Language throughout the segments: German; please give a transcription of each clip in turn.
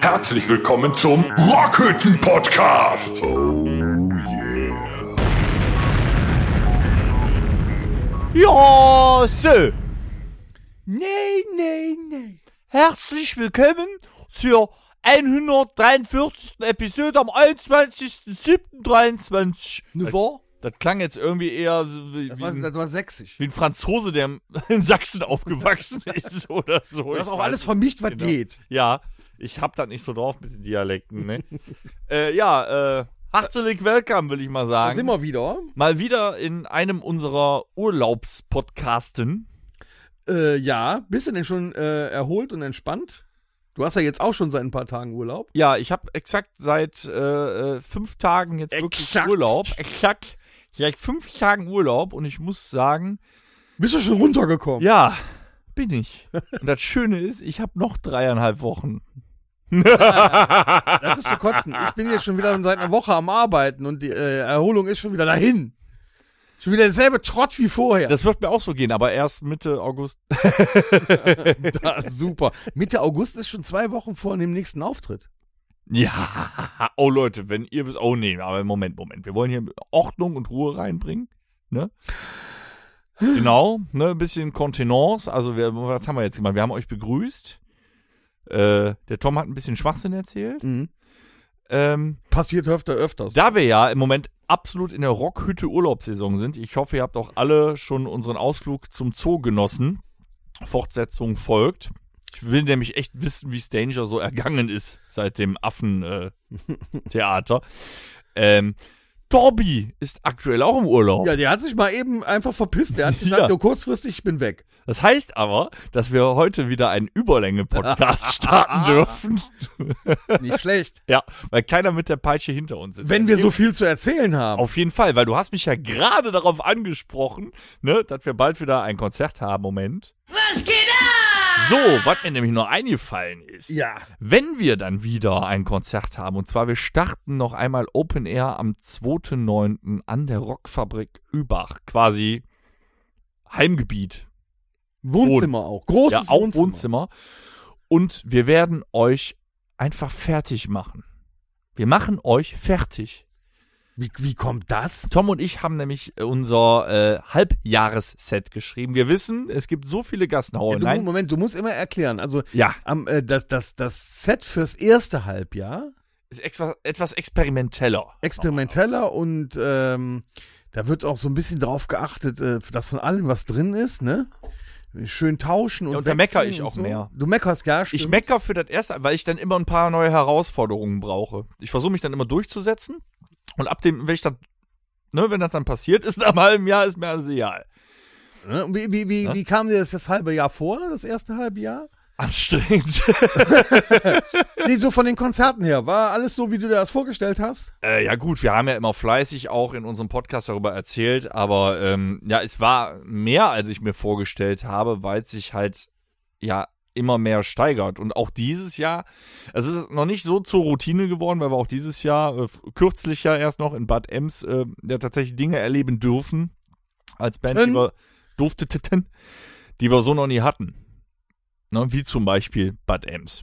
Herzlich willkommen zum Rockhütten Podcast. Oh yeah. Ja, so. Nee, nee, nee. Herzlich willkommen zur 143. Episode am 21.07.23. Ne wahr? Das klang jetzt irgendwie eher so wie, Das war, ein, das war sächsisch. wie ein Franzose, der in Sachsen aufgewachsen ist oder so. Du hast Ich auch alles vermischt, was Genau. geht. Ja, ich hab das nicht so drauf mit den Dialekten, ne? äh, ja, äh, herzlich willkommen, will ich mal Da sagen. sind wir wieder. Mal wieder in einem unserer Urlaubspodcasten. Äh, ja, bist du denn schon äh, erholt und entspannt? Du hast ja jetzt auch schon seit ein paar Tagen Urlaub. Ja, ich habe exakt seit äh, äh, fünf Tagen jetzt wirklich Exakt. Urlaub. Exakt. Seit fünf Tagen Urlaub und ich muss sagen, Bist du schon runtergekommen? ja, bin ich. Und das Schöne ist, ich habe noch dreieinhalb Wochen. Das ist zu kotzen. Ich bin jetzt schon wieder seit einer Woche am Arbeiten und die äh, Erholung ist schon wieder dahin. Schon wieder derselbe Trott wie vorher. Das wird mir auch so gehen, aber erst Mitte August. Das ist super. Mitte August ist schon zwei Wochen vor dem nächsten Auftritt. Ja, oh Leute, wenn ihr wisst, oh nee, aber Moment, Moment, wir wollen hier Ordnung und Ruhe reinbringen, ne? Genau, ne, ein bisschen Kontenance, also wir, was haben wir jetzt gemacht? Wir haben euch begrüßt, äh, der Tom hat ein bisschen Schwachsinn erzählt, Mhm. ähm, Passiert öfter, öfters. da wir ja im Moment absolut in der Rockhütte Urlaubssaison sind, ich hoffe, ihr habt auch alle schon unseren Ausflug zum Zoo genossen, Fortsetzung folgt. Ich will nämlich echt wissen, wie Stanger so ergangen ist seit dem Affentheater. Äh, Theater. ähm, Torbi ist aktuell auch im Urlaub. Ja, der hat sich mal eben einfach verpisst. Der hat gesagt, Ja. jo, kurzfristig, ich bin weg. Das heißt aber, dass wir heute wieder einen Überlänge-Podcast starten dürfen. Nicht schlecht. ja, weil keiner mit der Peitsche hinter uns ist. Wenn wir so viel zu erzählen haben. Auf jeden Fall, weil du hast mich ja gerade darauf angesprochen, ne, dass wir bald wieder ein Konzert haben. Moment. Was geht? So, was mir nämlich noch eingefallen ist. Ja. Wenn wir dann wieder ein Konzert haben, und zwar wir starten noch einmal Open Air am 2.9. an der Rockfabrik Übach, quasi Heimgebiet. Wohnzimmer auch. Großes ja, auch Wohnzimmer. Wohnzimmer. Und wir werden euch einfach fertig machen. Wir machen euch fertig. Wie, wie kommt das? Tom und ich haben nämlich äh, unser äh, Halbjahresset geschrieben. Wir wissen, es gibt so viele Ja, Gassenhauer. du, Nein, Moment, du musst immer erklären. Also ja, am, äh, das, das, das Set fürs erste Halbjahr, ist extra, etwas experimenteller. experimenteller und ähm, da wird auch so ein bisschen drauf geachtet, äh, dass von allem was drin ist, ne? Schön tauschen und Ja, und da meckere ich auch so. mehr. Du meckerst gar stimmt. Ich mecker für das erste, weil ich dann immer ein paar neue Herausforderungen brauche. Ich versuche mich dann immer durchzusetzen. Und ab dem, wenn ich dann, ne, wenn das dann passiert ist, nach einem halben Jahr ist mir alles egal. Ne? Wie, wie, wie, Ja? wie kam dir das das halbe Jahr vor, das erste halbe Jahr? Anstrengend. Nee, so von den Konzerten her. War alles so, wie du dir das vorgestellt hast? Äh, ja gut, wir haben ja immer fleißig auch in unserem Podcast darüber erzählt, aber ähm, ja, es war mehr, als ich mir vorgestellt habe, weil es sich halt ja immer mehr steigert. Und auch dieses Jahr, es ist noch nicht so zur Routine geworden, weil wir auch dieses Jahr, äh, kürzlich ja erst noch in Bad Ems, äh, ja tatsächlich Dinge erleben dürfen, als Band, die wir durfteten, die wir so noch nie hatten. Ne, wie zum Beispiel Bad Ems.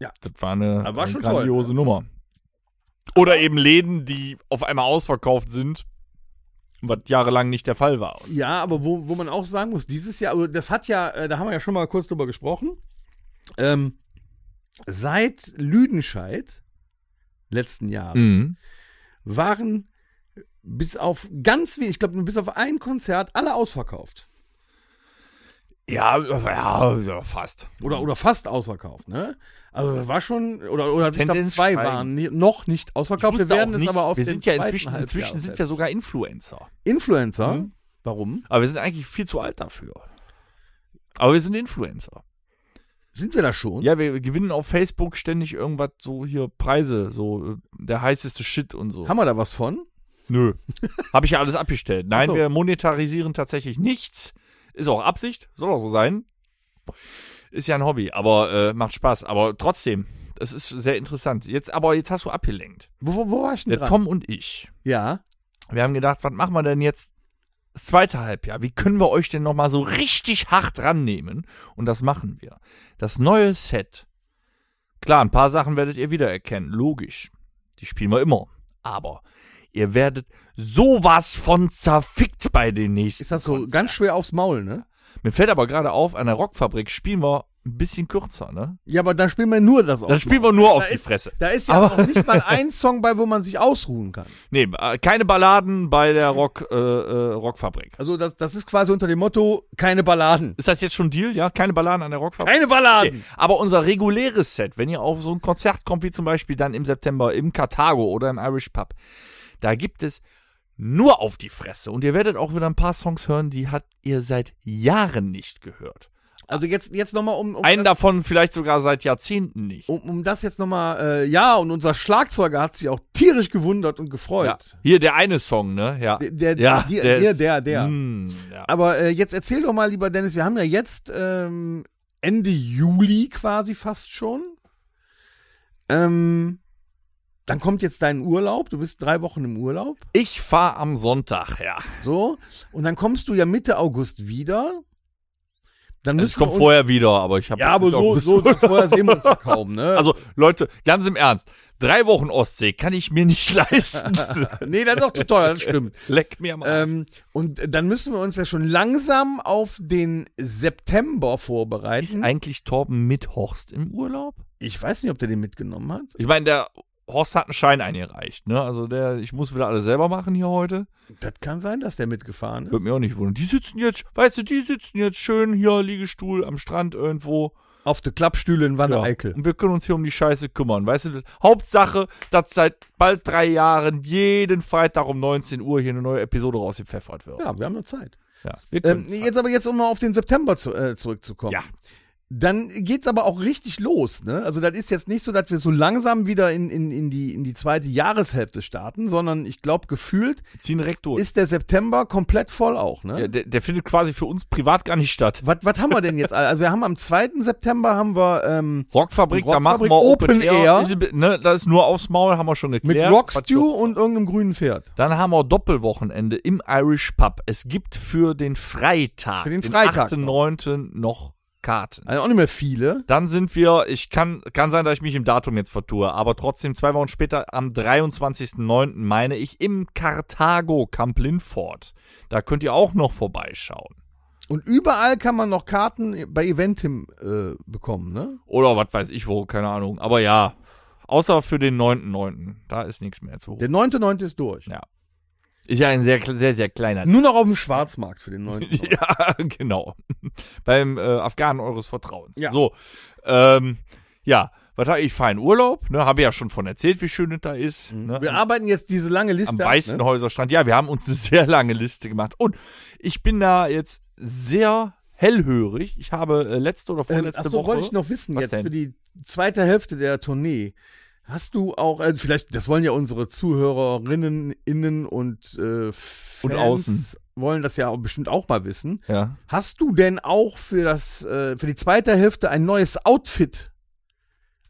Ja. Das war eine, war eine schon toll, grandiose Nummer. Oder eben Läden, die auf einmal ausverkauft sind, was jahrelang nicht der Fall war. Ja, aber wo, wo man auch sagen muss, dieses Jahr, also das hat ja, äh, da haben wir ja schon mal kurz drüber gesprochen. Ähm, seit Lüdenscheid letzten Jahres Mhm. waren bis auf ganz wenig, ich glaube bis auf ein Konzert, alle ausverkauft. Ja, ja, fast. Oder, oder fast ausverkauft, ne? Also das war schon, oder, oder ich glaube zwei waren noch nicht Ich ausverkauft. Wir werden es aber auf wir sind ja inzwischen, inzwischen sind wir sogar Influencer. Influencer. Mhm. Warum? Aber wir sind eigentlich viel zu alt dafür. Aber wir sind Influencer. Sind wir da schon? Ja, wir gewinnen auf Facebook ständig irgendwas, so hier Preise, so äh, der heißeste Shit und so. Haben wir da was von? Nö. Habe ich ja alles abgestellt. Nein, so. wir monetarisieren tatsächlich nichts. Ist auch Absicht, soll auch so sein. Ist ja ein Hobby, aber äh, macht Spaß. Aber trotzdem, es ist sehr interessant. Jetzt, aber jetzt hast du abgelenkt. Wo, wo, war ich denn Der dran? Tom und ich, Ja. wir haben gedacht, was machen wir denn jetzt das zweite Halbjahr, wie können wir euch denn nochmal so richtig hart rannehmen? Und das machen wir. Das neue Set. Klar, ein paar Sachen werdet ihr wiedererkennen, logisch. Die spielen wir immer. Aber ihr werdet sowas von zerfickt bei den nächsten. Ist das so Konzerten. ganz schwer aufs Maul, ne? Mir fällt aber gerade auf, an der Rockfabrik spielen wir ein bisschen kürzer, ne? Ja, aber dann spielen wir nur das Dann spielen wir nur auf die Fresse. Da ist ja Aber- auch nicht mal ein Song bei, wo man sich ausruhen kann. Nee, äh, keine Balladen bei der Rock, äh, äh, Rockfabrik. Also das, das ist quasi unter dem Motto, keine Balladen. Ist das jetzt schon Deal? Ja, keine Balladen an der Rockfabrik? Keine Balladen! Okay. Aber unser reguläres Set, wenn ihr auf so ein Konzert kommt, wie zum Beispiel dann im September im Karthago oder im Irish Pub, da gibt es nur auf die Fresse. Und ihr werdet auch wieder ein paar Songs hören, die habt ihr seit Jahren nicht gehört. Also jetzt, jetzt nochmal um, um, Einen davon vielleicht sogar seit Jahrzehnten nicht. um, um das jetzt nochmal, äh, ja, und unser Schlagzeuger hat sich auch tierisch gewundert und Ja. gefreut. Hier der eine Song, ne? Ja. Der, der, ja, der, der, der, der, der. Mm, ja. Aber äh, jetzt erzähl doch mal, lieber Dennis, wir haben ja jetzt ähm, Ende Juli quasi fast schon. Ähm, dann kommt jetzt dein Urlaub. Du bist drei Wochen im Urlaub. Ich fahre am Sonntag, ja. So. Und dann kommst du ja Mitte August wieder. Dann Ich müssen komme vorher wieder, aber ich habe Ja, aber so, so, so vorher sehen wir uns ja kaum, ne? Also Leute, ganz im Ernst, drei Wochen Ostsee kann ich mir nicht leisten. nee, das ist auch zu teuer, das stimmt. Leck mir mal. Ähm, und dann müssen wir uns ja schon langsam auf den September ist vorbereiten. eigentlich Torben mit Horst im Urlaub? Ich weiß nicht, ob der den mitgenommen hat. Ich meine, der Horst hat einen Schein eingereicht, ne? Also der, ich muss wieder alles selber machen hier heute. Das kann sein, dass der mitgefahren ist. Würde mir auch nicht wundern. Die sitzen jetzt, weißt du, die sitzen jetzt schön hier, Liegestuhl am Strand irgendwo. Auf der Klappstühle in Wanne Ja. Eickel. Und wir können uns hier um die Scheiße kümmern. Weißt du, Hauptsache, dass seit bald drei Jahren jeden Freitag um 19 Uhr hier eine neue Episode rausgepfeffert wird. Ja, wir haben noch Zeit. Ja, Ähm, jetzt aber jetzt, um mal auf den September zu, äh, zurückzukommen. Ja. Dann geht's aber auch richtig los, ne? Also das ist jetzt nicht so, dass wir so langsam wieder in, in, in, die, in die zweite Jahreshälfte starten, sondern ich glaube, gefühlt ziehen direkt durch. ist der September komplett voll auch, ne? ja, der, der findet quasi für uns privat gar nicht statt. Was, was haben wir denn jetzt? Also wir haben am 2. September haben wir ähm, Rockfabrik, da machen wir Open Air. Ist, ne, das ist nur aufs Maul, haben wir schon mit geklärt. Rockstew Was und irgendeinem grünen Pferd. Dann haben wir Doppelwochenende im Irish Pub. Es gibt für den Freitag, Für den Freitag 8.9. noch Karten. Also auch nicht mehr viele. Dann sind wir, ich kann, kann sein, dass ich mich im Datum jetzt vertue, aber trotzdem zwei Wochen später, am 23.09. meine ich, im Carthago Camp Linford. Da könnt ihr auch noch vorbeischauen. Und überall kann man noch Karten bei Eventim äh, bekommen, ne? Oder was weiß ich wo, keine Ahnung. Aber ja, außer für den 9.9. Da ist nichts mehr zu. Der 9.9. ist durch. Ja. Ist ja ein sehr, sehr, sehr kleiner. Nur noch auf dem Schwarzmarkt für den 9.9. Ja, genau. Beim äh, Afghanen eures Vertrauens. Ja. So, ähm, ja, was habe ich fein Urlaub, ne? Habe ja schon von erzählt, wie schön es da ist. Ne? Wir arbeiten jetzt diese lange Liste Am ab, Weißenhäuser Strand. Ja, wir haben uns eine sehr lange Liste gemacht. Und ich bin da jetzt sehr hellhörig. Ich habe äh, letzte oder Ähm, vorletzte ach so, Woche. wollte ich noch wissen Was jetzt denn? für die zweite Hälfte der Tournee. Hast du auch, äh, vielleicht, das wollen ja unsere Zuhörerinnen, innen und äh, Fans Und außen. wollen das ja bestimmt auch mal wissen. ja. Hast du denn auch für das, äh, für die zweite Hälfte ein neues Outfit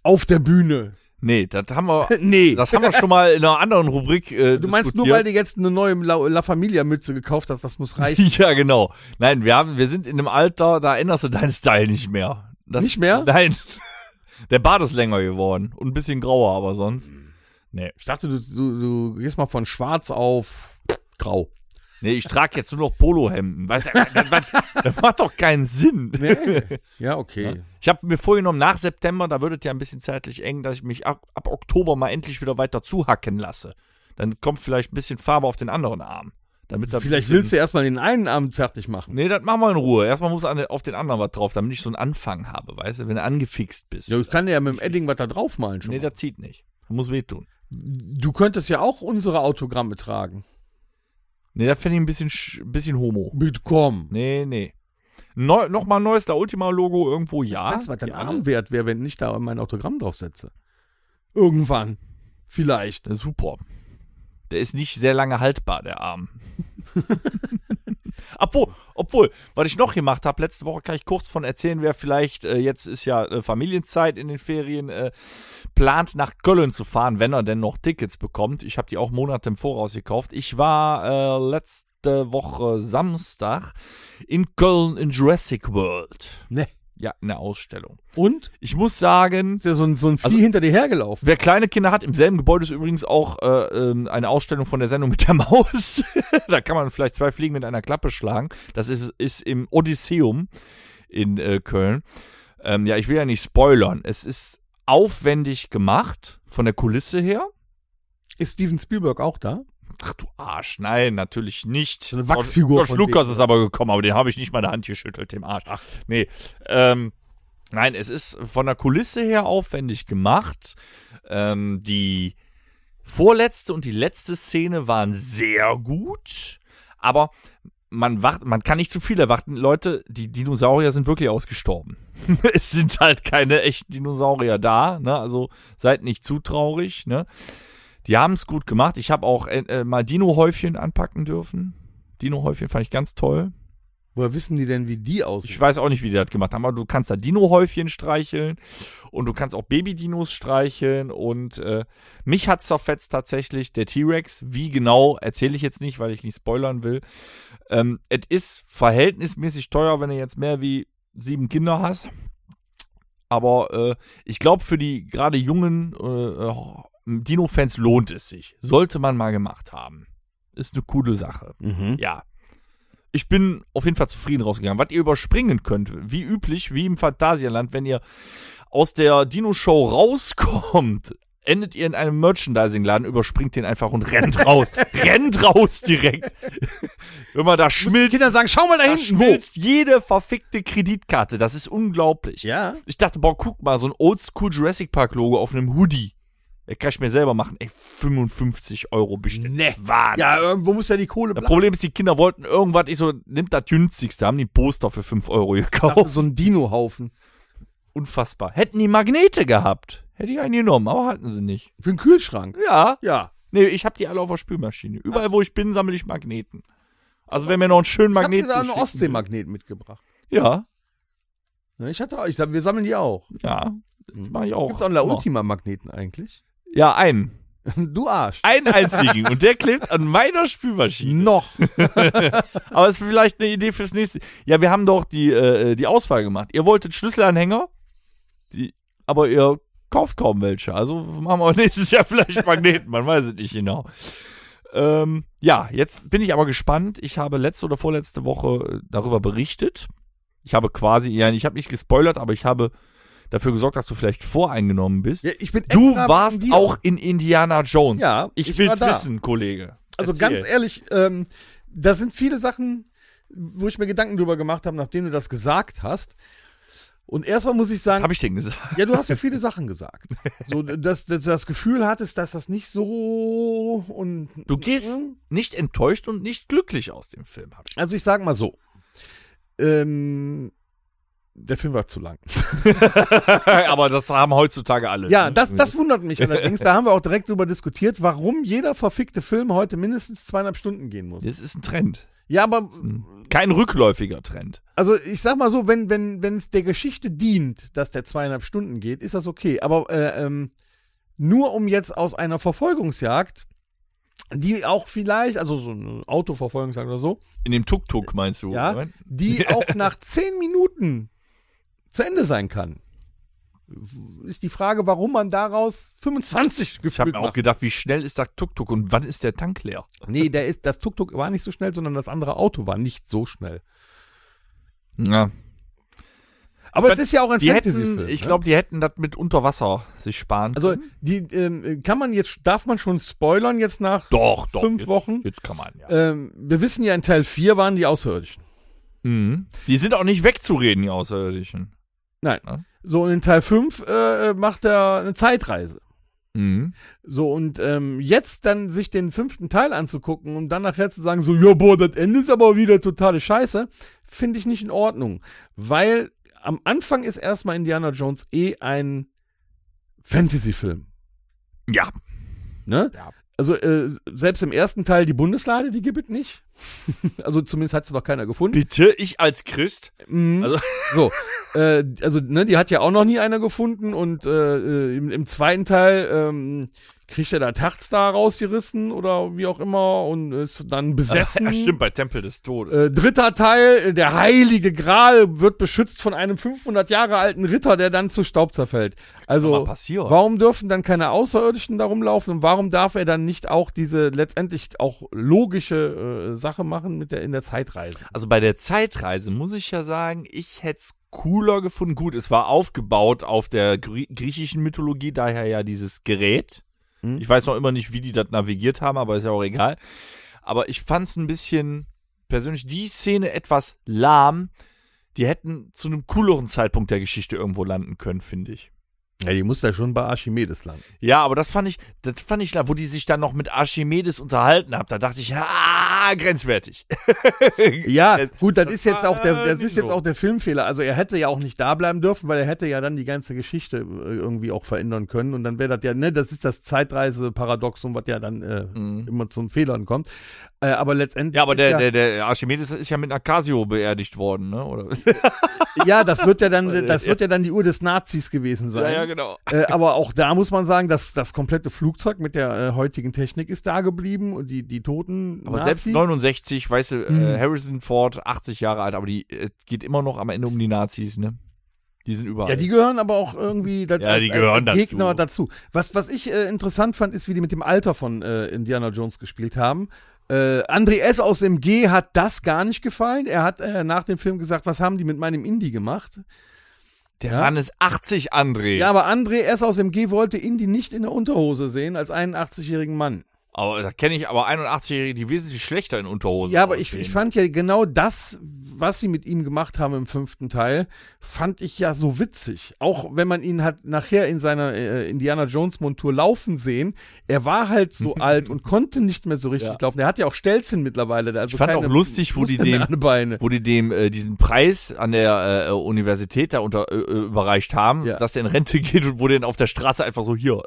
auf der Bühne? Nee, das haben wir. nee. Das haben wir schon mal in einer anderen Rubrik äh, du meinst nur, diskutiert. weil du jetzt eine neue La, La Familia Mütze gekauft hast, das muss reichen. Ja, genau. Nein, wir haben, wir sind in einem Alter, da änderst du deinen Style nicht mehr. Das, Nicht mehr? Nein. Der Bart ist länger geworden und ein bisschen grauer, aber sonst. Nee. Ich dachte, du, du, du gehst mal von schwarz auf grau. Nee, ich trage jetzt nur noch Polohemden. Weißt du, das, das, das macht doch keinen Sinn. Nee. ja, okay. Ich habe mir vorgenommen, nach September, da wird es ja ein bisschen zeitlich eng, dass ich mich ab, ab Oktober mal endlich wieder weiter zuhacken lasse. Dann kommt vielleicht ein bisschen Farbe auf den anderen Arm. Damit da Vielleicht willst du erstmal den einen Abend fertig machen. Nee, das machen wir in Ruhe. Erstmal muss an, auf den anderen was drauf, damit ich so einen Anfang habe, weißt du, wenn du angefixt bist. Ja, ich kann ja mit dem Edding was da draufmalen schon. nee, mal. das zieht nicht. Das muss wehtun. Du könntest ja auch unsere Autogramme tragen. Nee, das fände ich ein bisschen, sch- bisschen homo. Bitte komm. Nee, nee. Neu, Nochmal neues La Ultima-Logo irgendwo, ja. Weißt du, was dein. Arm wert wäre, wenn ich da mein Autogramm draufsetze? Irgendwann. Vielleicht. Super. Der ist nicht sehr lange haltbar, der Arm. obwohl, obwohl, was ich noch gemacht habe, letzte Woche kann ich kurz von erzählen, wer vielleicht, äh, jetzt ist ja äh, Familienzeit in den Ferien, äh, plant nach Köln zu fahren, wenn er denn noch Tickets bekommt. Ich habe die auch Monate im Voraus gekauft. Ich war äh, letzt, letzte Woche Samstag in Köln in Jurassic World. Ne. Ja, eine Ausstellung. Und? Ich muss sagen, Ist ja so ein, so ein Vieh Also- hinter dir hergelaufen. wer kleine Kinder hat, im selben Gebäude ist übrigens auch äh, ähm, eine Ausstellung von der Sendung mit der Maus. da kann man vielleicht zwei Fliegen mit einer Klappe schlagen. Das ist, ist im Odysseum in äh, Köln. Ähm, ja, ich will ja nicht spoilern. Es ist aufwendig gemacht von der Kulisse her. Ist Steven Spielberg auch da? Ach du Arsch, nein, natürlich nicht. So eine Wachsfigur George von Lucas dem. ist aber gekommen, aber den habe ich nicht mal in der Hand geschüttelt, dem Arsch. Ach. Nee, ähm, nein, es ist von der Kulisse her aufwendig gemacht. Ähm, die vorletzte und die letzte Szene waren sehr gut, aber man wacht, man kann nicht zu viel erwarten. Leute, die Dinosaurier sind wirklich ausgestorben. es sind halt keine echten Dinosaurier da, ne? Also seid nicht zu traurig, ne? Die haben es gut gemacht. Ich habe auch äh, äh, mal Dino-Häufchen anpacken dürfen. Dino-Häufchen fand ich ganz toll. Woher wissen die denn, wie die aussehen? Ich weiß auch nicht, wie die das gemacht haben, aber du kannst da Dino-Häufchen streicheln und du kannst auch Baby-Dinos streicheln und äh, mich hat's zerfetzt tatsächlich, der T-Rex. Wie genau, erzähle ich jetzt nicht, weil ich nicht spoilern will. Ähm, es ist verhältnismäßig teuer, wenn du jetzt mehr wie sieben Kinder hast. Aber äh, ich glaube, für die gerade jungen äh, äh, Dino-Fans lohnt es sich. Sollte man mal gemacht haben. Ist eine coole Sache. Mhm. Ja. Ich bin auf jeden Fall zufrieden rausgegangen. Was ihr überspringen könnt, wie üblich, wie im Phantasialand, wenn ihr aus der Dino-Show rauskommt, endet ihr in einem Merchandising-Laden, überspringt den einfach und rennt raus. rennt raus direkt. wenn man da schmilzt, Kinder sagen, schau mal da da hinten, wo? schmilzt jede verfickte Kreditkarte. Das ist unglaublich. Ja. Ich dachte, boah, guck mal, so ein Oldschool Jurassic Park Logo auf einem Hoodie. Das kann ich mir selber machen. Ey, 55 Euro bestimmt. Ne. Wahnsinn. Ja, irgendwo muss ja die Kohle Das bleiben. Problem ist, die Kinder wollten irgendwas, ich so, nimmt das günstigste, haben die Poster für 5 Euro gekauft. So ein Dino-Haufen. Unfassbar. Hätten die Magnete gehabt, hätte ich einen genommen, aber hatten sie nicht. Für den Kühlschrank. Ja. Ja. Nee, ich habe die alle auf der Spülmaschine. Überall, wo ich bin, sammle ich Magneten. Also, wenn mir noch einen schönen Ich Magnet dir da einen Ostseemagnet mitgebracht. Ja, Ich hatte auch, ich sag, wir sammeln die auch. ja. Das mache ich auch. Gibt's auch einen La. Ultima-Magneten eigentlich? Ja, einen. Du Arsch. Einen einzigen. und der klebt an meiner Spülmaschine. Noch. Aber es ist vielleicht eine Idee fürs nächste. Ja, wir haben doch die, äh, die Auswahl gemacht. Ihr wolltet Schlüsselanhänger, die, aber ihr kauft kaum welche. Also machen wir nächstes Jahr vielleicht Magneten, man weiß es nicht genau. Ähm, ja, jetzt bin ich aber gespannt. Ich habe letzte oder vorletzte Woche äh, darüber berichtet. Ich habe quasi, ja, ich habe nicht gespoilert, aber ich habe dafür gesorgt, dass du vielleicht voreingenommen bist. Ja, ich bin du warst auch in Indiana Jones. Ja, ich, ich will's wissen, Kollege. Also Erzähl. ganz ehrlich, ähm, da sind viele Sachen, wo ich mir Gedanken drüber gemacht habe, nachdem du das gesagt hast. Und erstmal muss ich Was sagen, habe ich denn gesagt? ja, du hast ja viele Sachen gesagt. So, dass, dass du das Gefühl hattest, dass das nicht so und Du gehst nicht enttäuscht und nicht glücklich aus dem Film. Ich. Also ich sag mal so. Ähm, der Film war zu lang. Aber das haben heutzutage alle. Ja, ne? das, das wundert mich allerdings. Da haben wir auch direkt drüber diskutiert, warum jeder verfickte Film heute mindestens zweieinhalb Stunden gehen muss. Das ist ein Trend. Ja, aber Kein rückläufiger Trend. also ich sag mal so, wenn wenn wenn es der Geschichte dient, dass der zweieinhalb Stunden geht, ist das okay. Aber äh, ähm, nur um jetzt aus einer Verfolgungsjagd, die auch vielleicht, also so eine Autoverfolgungsjagd oder so, In dem Tuk-Tuk meinst du? Ja. oder? die auch nach zehn Minuten zu Ende sein kann. Ist die Frage, warum man daraus 25 Ich habe gefühlt mir auch gedacht, wie schnell ist das Tuk-Tuk und wann ist der Tank leer? Nee, der ist, das Tuk-Tuk war nicht so schnell, sondern das andere Auto war nicht so schnell. Ja. Aber Ich es ist ja auch ein Fantasy-Film. ich ne? glaube, die hätten das mit Unterwasser sich sparen. Also, die, ähm, kann man jetzt, darf man schon spoilern jetzt nach, doch, doch. fünf jetzt, Wochen? Jetzt kann man, ja. ähm, wir wissen ja, in Teil 4 waren die Außerirdischen. Mhm. Die sind auch nicht wegzureden, die Außerirdischen. Nein. Ja. So, und in Teil 5 äh, macht er eine Zeitreise. Mhm. So, und ähm, jetzt dann sich den fünften Teil anzugucken und dann nachher zu sagen, so, ja, boah, das Ende ist aber wieder totale Scheiße, finde ich nicht in Ordnung. Weil am Anfang ist erstmal Indiana Jones eh ein Fantasy-Film. Ja. Ne? Ja. Also, äh, selbst im ersten Teil die Bundeslade, die gibt es nicht. also, zumindest hat sie noch keiner gefunden. Bitte, ich als Christ. Mhm. Also- so, äh, also ne, die hat ja auch noch nie einer gefunden und äh, äh, im, im zweiten Teil ähm, kriegt er da rausgerissen oder wie auch immer und ist dann besessen. Ja, stimmt, bei Tempel des Todes. Äh, dritter Teil, der heilige Gral wird beschützt von einem 500 Jahre alten Ritter, der dann zu Staub zerfällt. Also, warum dürfen dann keine Außerirdischen da rumlaufen und warum darf er dann nicht auch diese letztendlich auch logische äh, Sache machen mit der in der Zeitreise? Also bei der Zeitreise muss ich ja sagen, ich hätte es cooler gefunden. Gut, es war aufgebaut auf der Grie griechischen Mythologie, daher ja dieses Gerät. Hm. Ich weiß noch immer nicht, wie die das navigiert haben, aber ist ja auch egal. Aber ich fand es ein bisschen persönlich die Szene etwas lahm. Die hätten zu einem cooleren Zeitpunkt der Geschichte irgendwo landen können, finde ich. Ja, die muss ja schon bei Archimedes landen. Ja, aber das fand ich, das fand ich, wo die sich dann noch mit Archimedes unterhalten haben, da dachte ich, ah, grenzwertig. Ja, gut, das ist jetzt auch der, das ist jetzt auch der Filmfehler. Also er hätte ja auch nicht da bleiben dürfen, weil er hätte ja dann die ganze Geschichte äh, irgendwie auch verändern können und dann wäre das ja, ne, das ist das Zeitreise-Paradoxon, was ja dann äh, immer zu Fehlern kommt. Äh, aber letztendlich. Mhm. Ja, aber der, ja, der, der Archimedes ist ja mit einer Casio beerdigt worden, ne? Oder? ja, das wird ja dann, das wird ja dann die Uhr des Nazis gewesen sein. Genau. Äh, aber auch da muss man sagen, dass das komplette Flugzeug mit der äh, heutigen Technik ist da geblieben und die, die toten. Aber Nazis, selbst 69, weißt du, Mhm. äh, Harrison Ford, 80 Jahre alt, aber die äh, geht immer noch am Ende um die Nazis, ne? Die sind überall. Ja, die gehören aber auch irgendwie das, Ja, die gehören Gegner dazu. dazu. Was, was ich äh, interessant fand, ist, wie die mit dem Alter von äh, Indiana Jones gespielt haben. Äh, André S. aus MG hat das gar nicht gefallen. Er hat äh, nach dem Film gesagt, was haben die mit meinem Indie gemacht? Der ja. Mann ist 80, André. Ja, aber André S. aus MG wollte Indie nicht in der Unterhose sehen als einen 80-jährigen Mann. Aber da kenne ich aber 81-Jährige, die wesentlich schlechter in Unterhosen Ja, aber ich, ich fand ja genau das, was sie mit ihm gemacht haben im fünften Teil, fand ich ja so witzig. Auch wenn man ihn hat nachher in seiner äh, Indiana Jones Montur laufen sehen, er war halt so alt und konnte nicht mehr so richtig Ja. laufen. Er hat ja auch Stelzen mittlerweile. Also Ich fand auch lustig, wo die dem- wo die dem äh, diesen Preis an der äh, Universität da unter, äh, äh, überreicht haben, Ja. dass der in Rente geht und wo den auf der Straße einfach so hier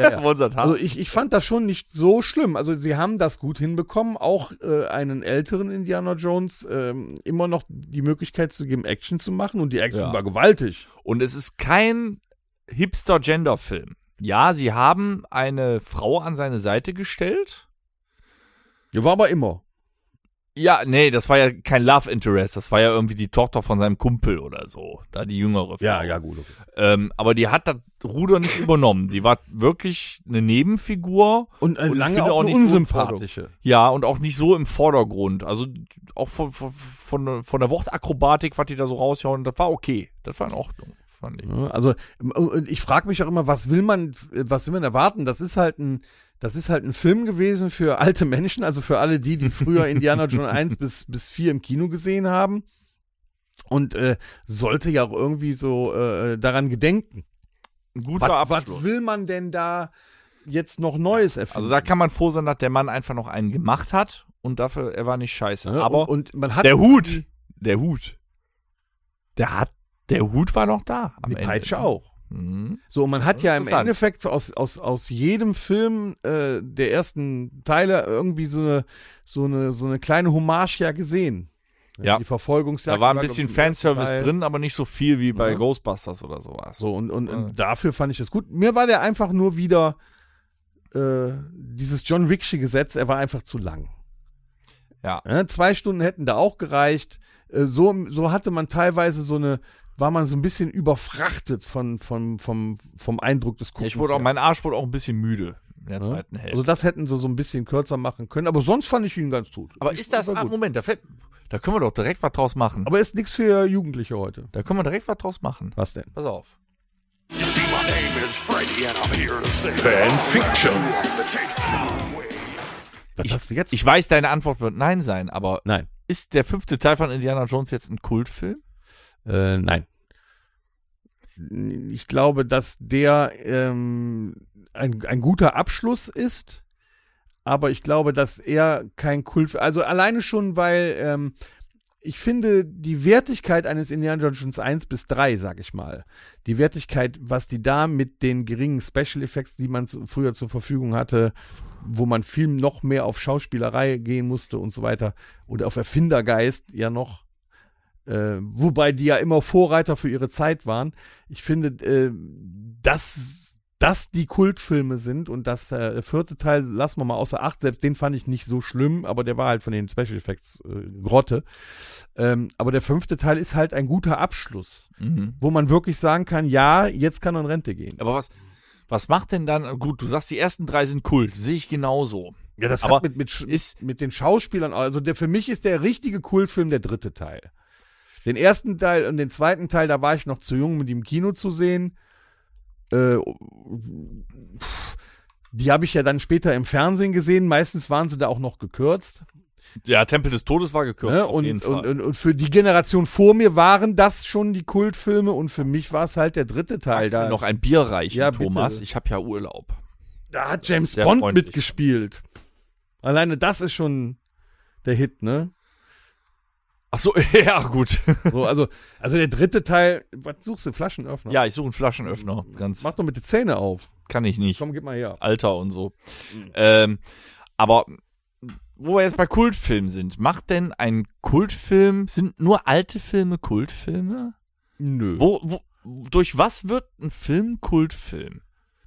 Ja, ja. Also ich, ich fand das schon nicht so schlimm. Also sie haben das gut hinbekommen, auch äh, einen älteren Indiana Jones ähm, immer noch die Möglichkeit zu geben, Action zu machen und die Action Ja. war gewaltig. Und es ist kein Hipster-Gender-Film. Ja, sie haben eine Frau an seine Seite gestellt. Ja, war aber immer. Ja, nee, das war ja kein Love Interest, das war ja irgendwie die Tochter von seinem Kumpel oder so, da die jüngere Frau. Ja, ja, gut. Okay. Ähm, aber die hat das Ruder nicht übernommen. Die war wirklich eine Nebenfigur. Und, äh, Und lange auch, auch nicht so unsympathische. Ja, und auch nicht so im Vordergrund. Also auch von, von, von, von der Wortakrobatik, was die da so raushauen, das war okay. Das war in Ordnung, fand ich. Also ich frage mich auch immer, was will man, was will man erwarten? Das ist halt ein, das ist halt ein Film gewesen für alte Menschen, also für alle die, die früher Indiana Jones 1 bis, bis 4 im Kino gesehen haben. Und äh, sollte ja auch irgendwie so äh, daran gedenken. Guter Was, was Abschluss. will man denn da jetzt noch Neues erfinden? Also da kann man froh sein, dass der Mann einfach noch einen gemacht hat und dafür, er war nicht scheiße. Ja, Aber und, und man hat der Hut, der Hut, der hat, der Hut war noch da. Am die Ende. Peitsche auch. Mhm. So, und man hat ja im. Endeffekt aus, aus, aus jedem Film äh, der ersten Teile irgendwie so eine, so eine, so eine kleine Hommage ja gesehen. Ja. Die Verfolgungsjagd. Da war ein bisschen Fanservice drin, aber nicht so viel wie bei Ja. Ghostbusters oder sowas. So, und, und, Ja. und dafür fand ich das gut. Mir war der einfach nur wieder äh, dieses John Wicksche Gesetz, er war einfach zu lang. Ja. Ja, zwei Stunden hätten da auch gereicht. Äh, so, so hatte man teilweise so eine, war man so ein bisschen überfrachtet von, von, vom, vom Eindruck des Ja, Guckens. ich wurde auch, her. mein Arsch wurde auch ein bisschen müde in der Ja. zweiten Hälfte. Also das hätten sie so ein bisschen kürzer machen können, aber sonst fand ich ihn ganz gut. aber Ich- ist das, war ah. Moment, da, fällt, da können wir doch direkt was draus machen. Aber ist nichts für Jugendliche heute. da können wir direkt was draus machen. Was denn? Pass auf. You see, my name is Freddy, and I'm here to say Fanfiction. Was Ich- hast du jetzt? Ich weiß, deine Antwort wird Nein sein, aber nein. ist der fünfte Teil von Indiana Jones jetzt ein Kultfilm? Äh, nein. Ich glaube, dass der ähm, ein, ein guter Abschluss ist, aber ich glaube, dass er kein Kult. Also alleine schon, weil ähm, ich finde, die Wertigkeit eines Indiana Jones 1 bis 3, sag ich mal, die Wertigkeit, was die da mit den geringen Special Effects, die man früher zur Verfügung hatte, wo man viel noch mehr auf Schauspielerei gehen musste und so weiter, oder auf Erfindergeist ja noch, äh, wobei die ja immer Vorreiter für ihre Zeit waren. Ich finde, äh, das, das die Kultfilme sind und das äh, vierte Teil lassen wir mal außer Acht. Selbst den fand ich nicht so schlimm, aber der war halt von den Special Effects äh, Grotte. Ähm, aber der fünfte Teil ist halt ein guter Abschluss, Mhm. wo man wirklich sagen kann, ja, jetzt kann er in Rente gehen. Aber was, was macht denn dann, gut, du sagst, die ersten drei sind Kult, sehe ich genauso. Ja, das aber hat mit, mit, ist- mit den Schauspielern, also der, für mich ist der richtige Kultfilm der dritte Teil. Den ersten Teil und den zweiten Teil, da war ich noch zu jung, mit ihm im Kino zu sehen. Äh, die habe ich ja dann später im Fernsehen gesehen. Meistens waren sie da auch noch gekürzt. Ja, Tempel des Todes war gekürzt, Ne? Und, und, und, und für die Generation vor mir waren das schon die Kultfilme und für mich war es halt der dritte Teil. Da, noch ein Bier reichen, Ja, bitte. Thomas? Ich habe ja Urlaub. da hat James Bond freundlich. mitgespielt. Alleine das ist schon der Hit, ne? Ach so, ja, gut. So, also, also der dritte Teil, was suchst du? Flaschenöffner? ja, ich suche einen Flaschenöffner. Ganz Mach doch mit die Zähne auf. kann ich nicht. Komm, gib mal her. Alter und so. Mhm. Ähm, aber wo wir jetzt bei Kultfilmen sind, macht denn ein Kultfilm, sind nur alte Filme Kultfilme? Nö. Wo, wo, durch was wird ein Film Kultfilm?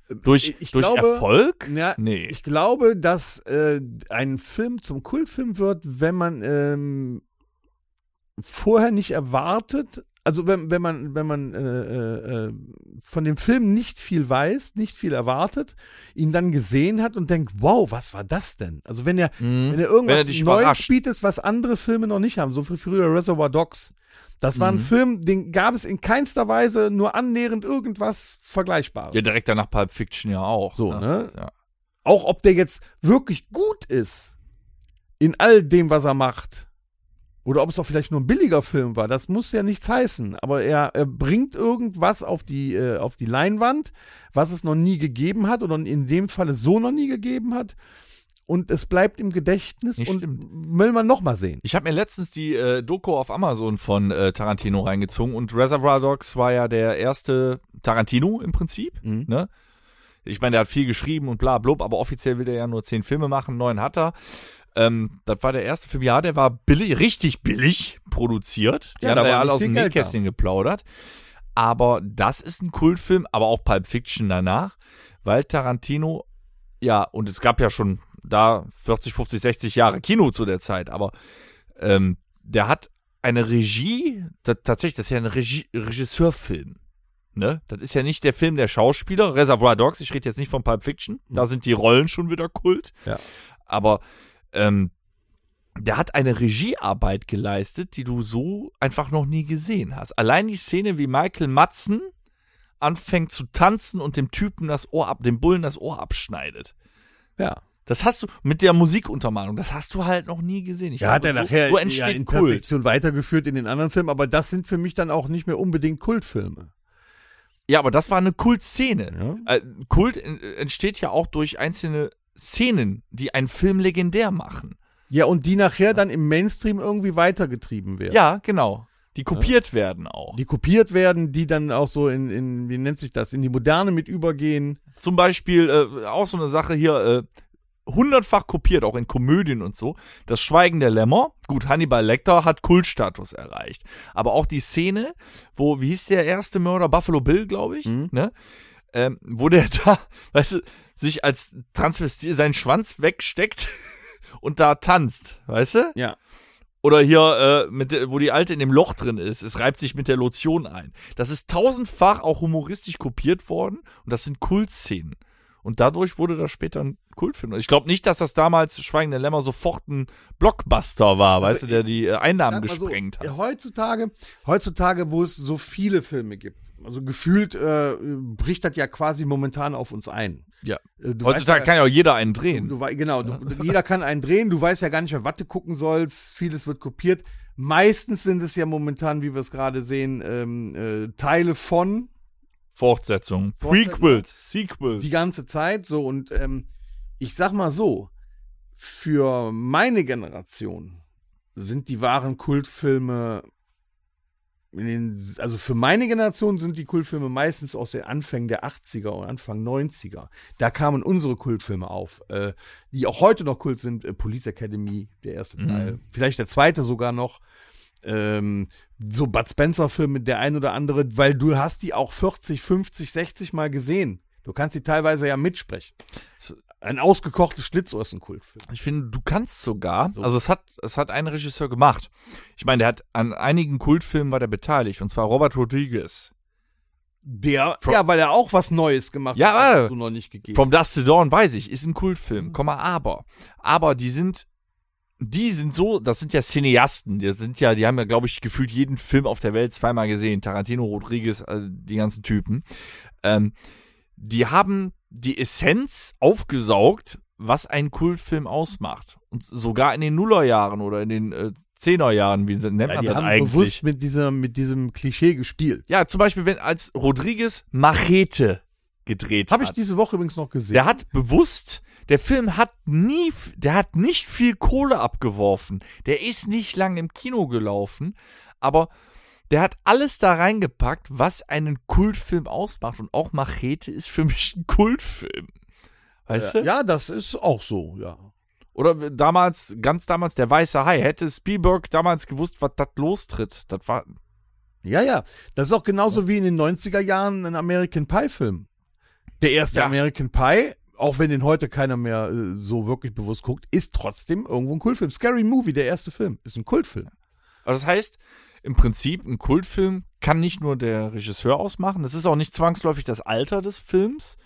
Durch, Ich durch glaube- Erfolg? Ja, Nee. Ich glaube, dass äh, ein Film zum Kultfilm wird, wenn man ähm, vorher nicht erwartet, also wenn, wenn man, wenn man äh, äh, äh, von dem Film nicht viel weiß, nicht viel erwartet, ihn dann gesehen hat und denkt, wow, was war das denn? Also wenn er, Mhm. wenn er irgendwas Wenn er Neues bietet, was andere Filme noch nicht haben, so wie früher Reservoir Dogs. Das war ein Mhm. Film, den gab es in keinster Weise nur annähernd irgendwas Vergleichbares. Ja, direkt danach Pulp Fiction ja auch. So, ne? Ja. auch ob der jetzt wirklich gut ist in all dem, was er macht. Oder ob es auch vielleicht nur ein billiger Film war, das muss ja nichts heißen. Aber er, er bringt irgendwas auf die, äh, auf die Leinwand, was es noch nie gegeben hat oder in dem Falle so noch nie gegeben hat. Und es bleibt im Gedächtnis Nee, und stimmt. will man noch mal sehen. Ich habe mir letztens die äh, Doku auf Amazon von äh, Tarantino reingezogen und Reservoir Dogs war ja der erste Tarantino im Prinzip. Mhm. Ne? Ich meine, der hat viel geschrieben und bla blub, aber offiziell will der ja nur zehn Filme machen, neun hat er. Ähm, das war der erste Film, ja, der war billig, richtig billig produziert. Die Ja, haben da ja alle aus dem. Nähkästchen geplaudert. Aber das ist ein Kultfilm, aber auch Pulp Fiction danach, weil Tarantino, ja, und es gab ja schon da 40, 50, 60 Jahre Kino zu der Zeit, aber ähm, der hat eine Regie, da, tatsächlich, das ist ja ein Regie, Regisseurfilm. Ne? Das ist ja nicht der Film der Schauspieler. Reservoir Dogs, ich rede jetzt nicht von Pulp Fiction, da sind die Rollen schon wieder Kult. Ja. Aber ähm, der hat eine Regiearbeit geleistet, die du so einfach noch nie gesehen hast. Allein die Szene, wie Michael Matzen anfängt zu tanzen und dem Typen das Ohr ab, dem Bullen das Ohr abschneidet. Ja. Das hast du mit der Musikuntermalung, das hast du halt noch nie gesehen. Ich Ja, hat er glaube, so, nachher so ja, entsteht in Kult. Perfektion weitergeführt in den anderen Filmen, aber das sind für mich dann auch nicht mehr unbedingt Kultfilme. Ja, aber das war eine Kultszene. Ja. Äh, Kult entsteht ja auch durch einzelne Szenen, die einen Film legendär machen. Ja, und die nachher dann im Mainstream irgendwie weitergetrieben werden. Ja, genau. Die kopiert werden auch. Die kopiert werden, die dann auch so in, in, wie nennt sich das, in die Moderne mit übergehen. Zum Beispiel äh, auch so eine Sache hier, äh, hundertfach kopiert, auch in Komödien und so. Das Schweigen der Lämmer. Gut, Hannibal Lecter hat Kultstatus erreicht. Aber auch die Szene, wo, wie hieß der erste Mörder? Buffalo Bill, glaube ich, Mhm. ne? Ähm, wo der da, weißt du, sich als Transvestit seinen Schwanz wegsteckt und da tanzt, weißt du? Ja. Oder hier, äh, mit, wo die Alte in dem Loch drin ist, es reibt sich mit der Lotion ein. Das ist tausendfach auch humoristisch kopiert worden und das sind Kultszenen. Und dadurch wurde das später ein Kultfilm. Ich glaube nicht, dass das damals Schweigende Lämmer sofort ein Blockbuster war, weißt du, der die Einnahmen mal so, gesprengt hat. heutzutage, heutzutage, wo es so viele Filme gibt, also gefühlt äh, bricht das ja quasi momentan auf uns ein. Ja. Äh, du Heutzutage weißt kann ja auch jeder einen drehen. du, genau, du, jeder kann einen drehen, du weißt ja gar nicht mehr, was du gucken sollst, vieles wird kopiert. Meistens sind es ja momentan, wie wir es gerade sehen, ähm, äh, Teile von Fortsetzung, Fortsetzung. Prequels, Sequels. die ganze Zeit so und ähm, ich sag mal so, für meine Generation sind die wahren Kultfilme den, also für meine Generation sind die Kultfilme meistens aus den Anfängen der 80er und Anfang 90er. Da kamen unsere Kultfilme auf, äh, die auch heute noch Kult sind. Äh, Police Academy, der erste Mhm. Teil, vielleicht der zweite sogar noch. Ähm, so Bud Spencer-Filme, der ein oder andere, weil du hast die auch 40, 50, 60 Mal gesehen. Du kannst die teilweise ja mitsprechen. So- Ein ausgekochtes Schlitzohr ist ein Kultfilm. Ich finde, du kannst sogar, also es hat, es hat ein Regisseur gemacht. Ich meine, der hat an einigen Kultfilmen war der beteiligt, und zwar Robert Rodriguez. Der, From- ja, weil er auch was Neues gemacht Ja, hat, äh, was du noch nicht gegeben From Dust to Dawn weiß ich, ist ein Kultfilm, Komma, aber. Aber die sind, die sind so, das sind ja Cineasten, die sind ja, die haben ja, glaube ich, gefühlt jeden Film auf der Welt zweimal gesehen. Tarantino, Rodriguez, äh, die ganzen Typen. Ähm, die haben die Essenz aufgesaugt, was ein Kultfilm ausmacht. Und sogar in den Nullerjahren oder in den äh, Zehnerjahren, wie nennt Ja, man die das haben eigentlich? bewusst mit, dieser, mit diesem Klischee gespielt. Ja, zum Beispiel, wenn als Rodriguez Machete gedreht Habe ich hat. diese Woche übrigens noch gesehen. Der hat bewusst, der Film hat nie, der hat nicht viel Kohle abgeworfen. Der ist nicht lang im Kino gelaufen, aber der hat alles da reingepackt, was einen Kultfilm ausmacht. Und auch Machete ist für mich ein Kultfilm. Weißt du? ja, das ist auch so, ja. Oder damals, ganz damals, der Weiße Hai. Hätte Spielberg damals gewusst, was das lostritt. Das war, Ja, ja. Das ist auch genauso wie in den 90er Jahren ein American Pie-Film. Der erste Ja. American Pie, auch wenn den heute keiner mehr äh, so wirklich bewusst guckt, ist trotzdem irgendwo ein Kultfilm. Scary Movie, der erste Film, ist ein Kultfilm. Also das heißt, im Prinzip, ein Kultfilm kann nicht nur der Regisseur ausmachen. Das ist auch nicht zwangsläufig das Alter des Films,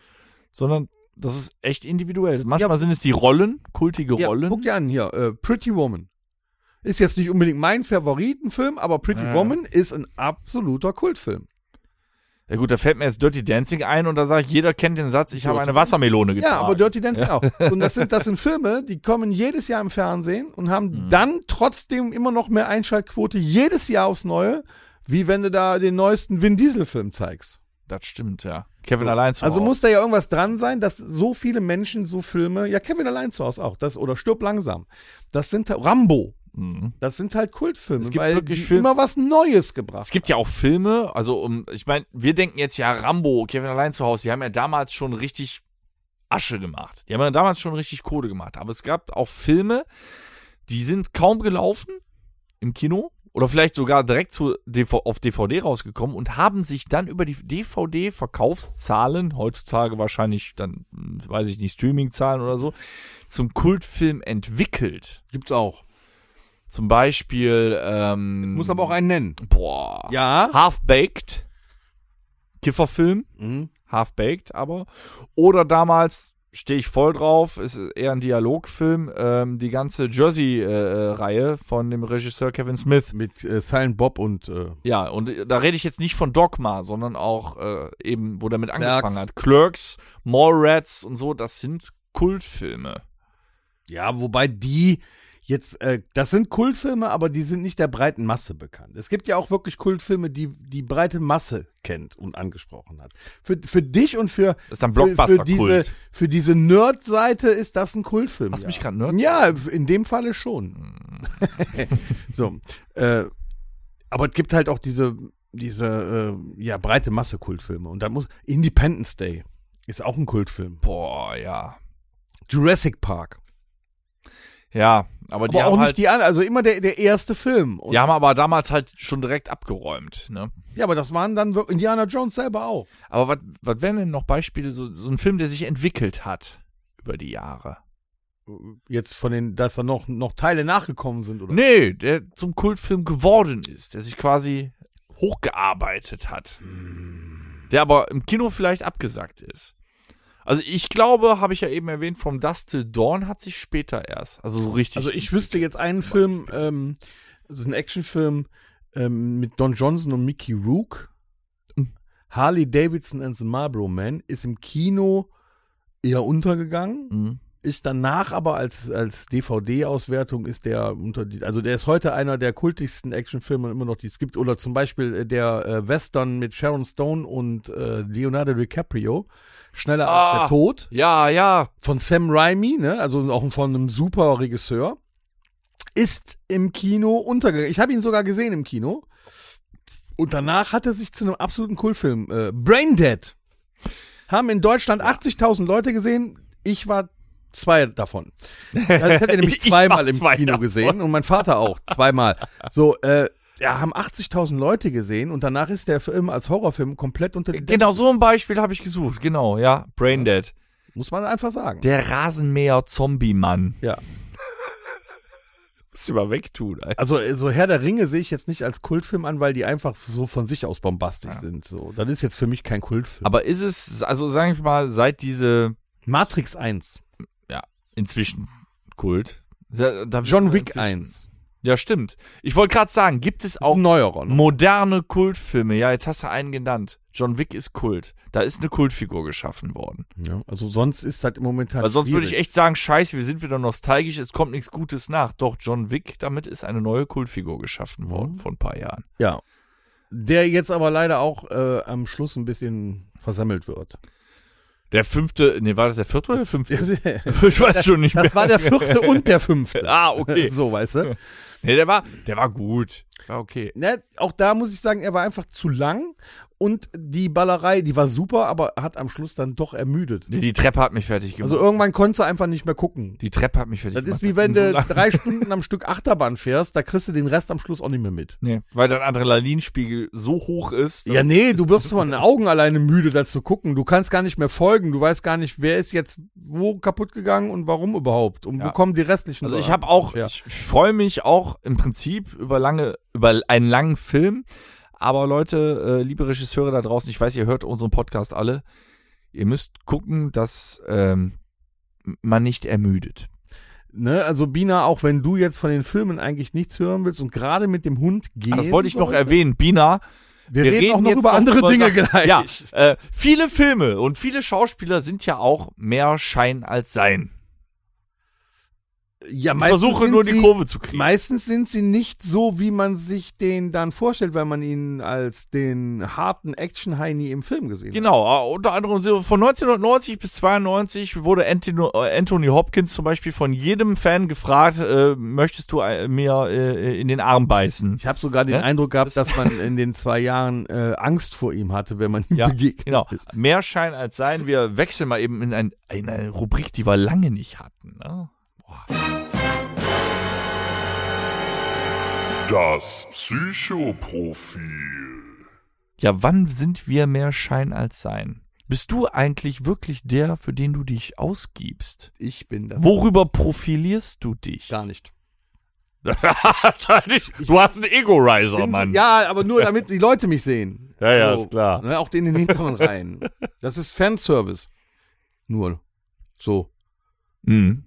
sondern das ist echt individuell. Manchmal Ja. sind es die Rollen, kultige Ja, Rollen. guck dir an hier, äh, Pretty Woman. Ist jetzt nicht unbedingt mein Favoritenfilm, aber Pretty Ja. Woman ist ein absoluter Kultfilm. Ja gut, da fällt mir jetzt Dirty Dancing ein und da sage ich, jeder kennt den Satz, ich habe eine Wassermelone getragen. Ja, aber Dirty Dancing auch. Und das sind, das sind Filme, die kommen jedes Jahr im Fernsehen und haben Mhm. dann trotzdem immer noch mehr Einschaltquote jedes Jahr aufs Neue, wie wenn du da den neuesten Vin Diesel-Film zeigst. Das stimmt, ja. Kevin allein zu Also Hause. muss da ja irgendwas dran sein, dass so viele Menschen so Filme, ja, Kevin allein zu Hause auch, das, oder Stirb langsam. Das sind Rambo. Mhm. Das sind halt Kultfilme, Es gibt weil wirklich die Film- immer was Neues gebracht Es gibt ja auch Filme, also um, ich meine, wir denken jetzt ja Rambo, Kevin allein zu Hause, die haben ja damals schon richtig Asche gemacht. Die haben ja damals schon richtig Kohle gemacht. Aber es gab auch Filme, die sind kaum gelaufen im Kino oder vielleicht sogar direkt zu DV auf DVD rausgekommen und haben sich dann über die DVD-Verkaufszahlen, heutzutage wahrscheinlich dann, weiß ich nicht, Streaming-Zahlen oder so, zum Kultfilm entwickelt. Gibt's auch. Zum Beispiel, ähm, Muss aber auch einen nennen. boah, Ja. Half-Baked, Kifferfilm, Mhm. Half-Baked aber. Oder damals, stehe ich voll drauf, ist eher ein Dialogfilm, ähm, die ganze Jersey-Reihe von dem Regisseur Kevin Smith. Mit äh, Silent Bob und äh, Ja, und da rede ich jetzt nicht von Dogma, sondern auch äh, eben, wo damit angefangen Clerks. hat. Clerks, Mallrats und so, das sind Kultfilme. Ja, wobei die jetzt, äh, das sind Kultfilme, aber die sind nicht der breiten Masse bekannt. Es gibt ja auch wirklich Kultfilme, die die breite Masse kennt und angesprochen hat. Für, für dich und für, Das ist dann für, für diese, für diese Nerd-Seite ist das ein Kultfilm. Hast du ja. mich gerade Nerd? Ja, in dem Falle schon. so, äh, aber es gibt halt auch diese, diese, äh, ja, breite Masse Kultfilme. Und da muss, Independence Day ist auch ein Kultfilm. Boah, ja. Jurassic Park. Ja, aber die Aber auch haben nicht halt, die an, also immer der, der erste Film. Und, die haben aber damals halt schon direkt abgeräumt, ne? ja, aber das waren dann Indiana Jones selber auch. Aber was was wären denn noch Beispiele, so, so ein Film, der sich entwickelt hat über die Jahre? Jetzt von den, dass da noch, noch Teile nachgekommen sind, oder? Nee, der zum Kultfilm geworden ist, der sich quasi hochgearbeitet hat. Der aber im Kino vielleicht abgesagt ist. Also ich glaube, habe ich ja eben erwähnt, From Dust Till Dawn hat sich später erst, also so richtig. Also ich wüsste jetzt einen Film, ähm, also ein Actionfilm ähm, mit Don Johnson und Mickey Rook. Mhm. Harley Davidson and the Marlboro Man ist im Kino eher untergegangen. Mhm. Ist danach aber als, als DVD-Auswertung ist der unter die, also der ist heute einer der kultigsten Actionfilme immer noch, die es gibt. Oder zum Beispiel äh, der äh, Western mit Sharon Stone und äh, Leonardo DiCaprio. Schneller als Ah. der Tod Ja, ja. von Sam Raimi, ne? also auch von einem super Regisseur, ist im Kino untergegangen. Ich habe ihn sogar gesehen im Kino. Und danach hat er sich zu einem absoluten Kultfilm. Äh, Brain Dead. Haben in Deutschland 80.000 Leute gesehen. Ich war zwei davon. Also ich habe ihn nämlich Ich zweimal im Kino davon. gesehen und mein Vater auch zweimal. So, äh, ja, haben 80.000 Leute gesehen und danach ist der Film als Horrorfilm komplett unter die. Genau, so ein Beispiel habe ich gesucht. Genau, ja. Braindead. Muss man einfach sagen. Der Rasenmäher-Zombie-Mann. ja. Muss ich mal wegtun, Alter. Also äh, so Herr der Ringe sehe ich jetzt nicht als Kultfilm an, weil die einfach so von sich aus bombastisch Ja. sind. So, das ist jetzt für mich kein Kultfilm. Aber ist es, also sage ich mal, seit diese Matrix 1, inzwischen Kult. John Wick inzwischen- 1, Ja, stimmt. Ich wollte gerade sagen, gibt es auch neuerer. noch. moderne Kultfilme? Ja, jetzt hast du einen genannt. John Wick ist Kult. Da ist eine Kultfigur geschaffen worden. Ja, also sonst ist das im Moment halt Weil sonst würde ich echt sagen, scheiße, wir sind wieder nostalgisch, es kommt nichts Gutes nach. Doch, John Wick, damit ist eine neue Kultfigur geschaffen worden vor ein paar Jahren. Ja. Der jetzt aber leider auch äh, am Schluss ein bisschen versammelt wird. Der fünfte, nee, war das der vierte oder der fünfte? Das ich weiß schon nicht mehr. war der vierte und der fünfte. Ah, okay. So, weißt du? Nee, der war, der war gut. War okay. Ne, auch da muss ich sagen, er war einfach zu lang und die Ballerei, die war super, aber hat am Schluss dann doch ermüdet. Nee, die Treppe hat mich fertig gemacht. Also irgendwann konntest du einfach nicht mehr gucken. die Treppe hat mich fertig Das gemacht. ist wie wenn du so drei Stunden am Stück Achterbahn fährst, da kriegst du den Rest am Schluss auch nicht mehr mit. Nee, weil dein Adrenalinspiegel so hoch ist. Ja, nee, du wirst von den Augen alleine müde, da zu gucken. Du kannst gar nicht mehr folgen. Du weißt gar nicht, wer ist jetzt wo kaputt gegangen und warum überhaupt. Und wo Ja. kommen die restlichen Also so ich habe auch, Ja. ich freue mich auch im Prinzip über lange, über einen langen Film. Aber Leute, äh, liebe Regisseure da draußen, ich weiß, ihr hört unseren Podcast alle. Ihr müsst gucken, dass ähm, man nicht ermüdet. Ne, also Bina, auch wenn du jetzt von den Filmen eigentlich nichts hören willst und gerade mit dem Hund gehen. Ah, das wollte ich noch erwähnen. Bina, Wir, wir reden, reden auch noch über noch andere über Dinge gleich. ja, äh, viele Filme und viele Schauspieler sind ja auch mehr Schein als Sein. Ja Ich versuche nur die sie- Kurve zu kriegen. Meistens sind sie nicht so, wie man sich den dann vorstellt, weil man ihn als den harten Action-Heini im Film gesehen hat. Genau, äh, unter anderem so von 1990 bis 92 wurde Anthony, äh, Anthony Hopkins zum Beispiel von jedem Fan gefragt, äh, möchtest du äh, mir äh, in den Arm beißen? Ich habe sogar den Ne? Eindruck gehabt, Das- dass man in den zwei Jahren äh, Angst vor ihm hatte, wenn man ihm Ja, begegnet Genau, ist. mehr Schein als Sein. Wir wechseln mal eben in, ein, in eine Rubrik, die wir lange nicht hatten. Ne? Das Psychoprofil. Ja, wann sind wir mehr Schein als Sein? Bist du eigentlich wirklich der, für den du dich ausgibst? Ich bin das Worüber profilierst du dich? gar nicht. du hast einen Ego-Riser, Mann. Ja, aber nur damit die Leute mich sehen. Ja, ja, ist klar. Ne, auch in den hinteren Reihen. Das ist Fanservice. Nur. So. Mhm.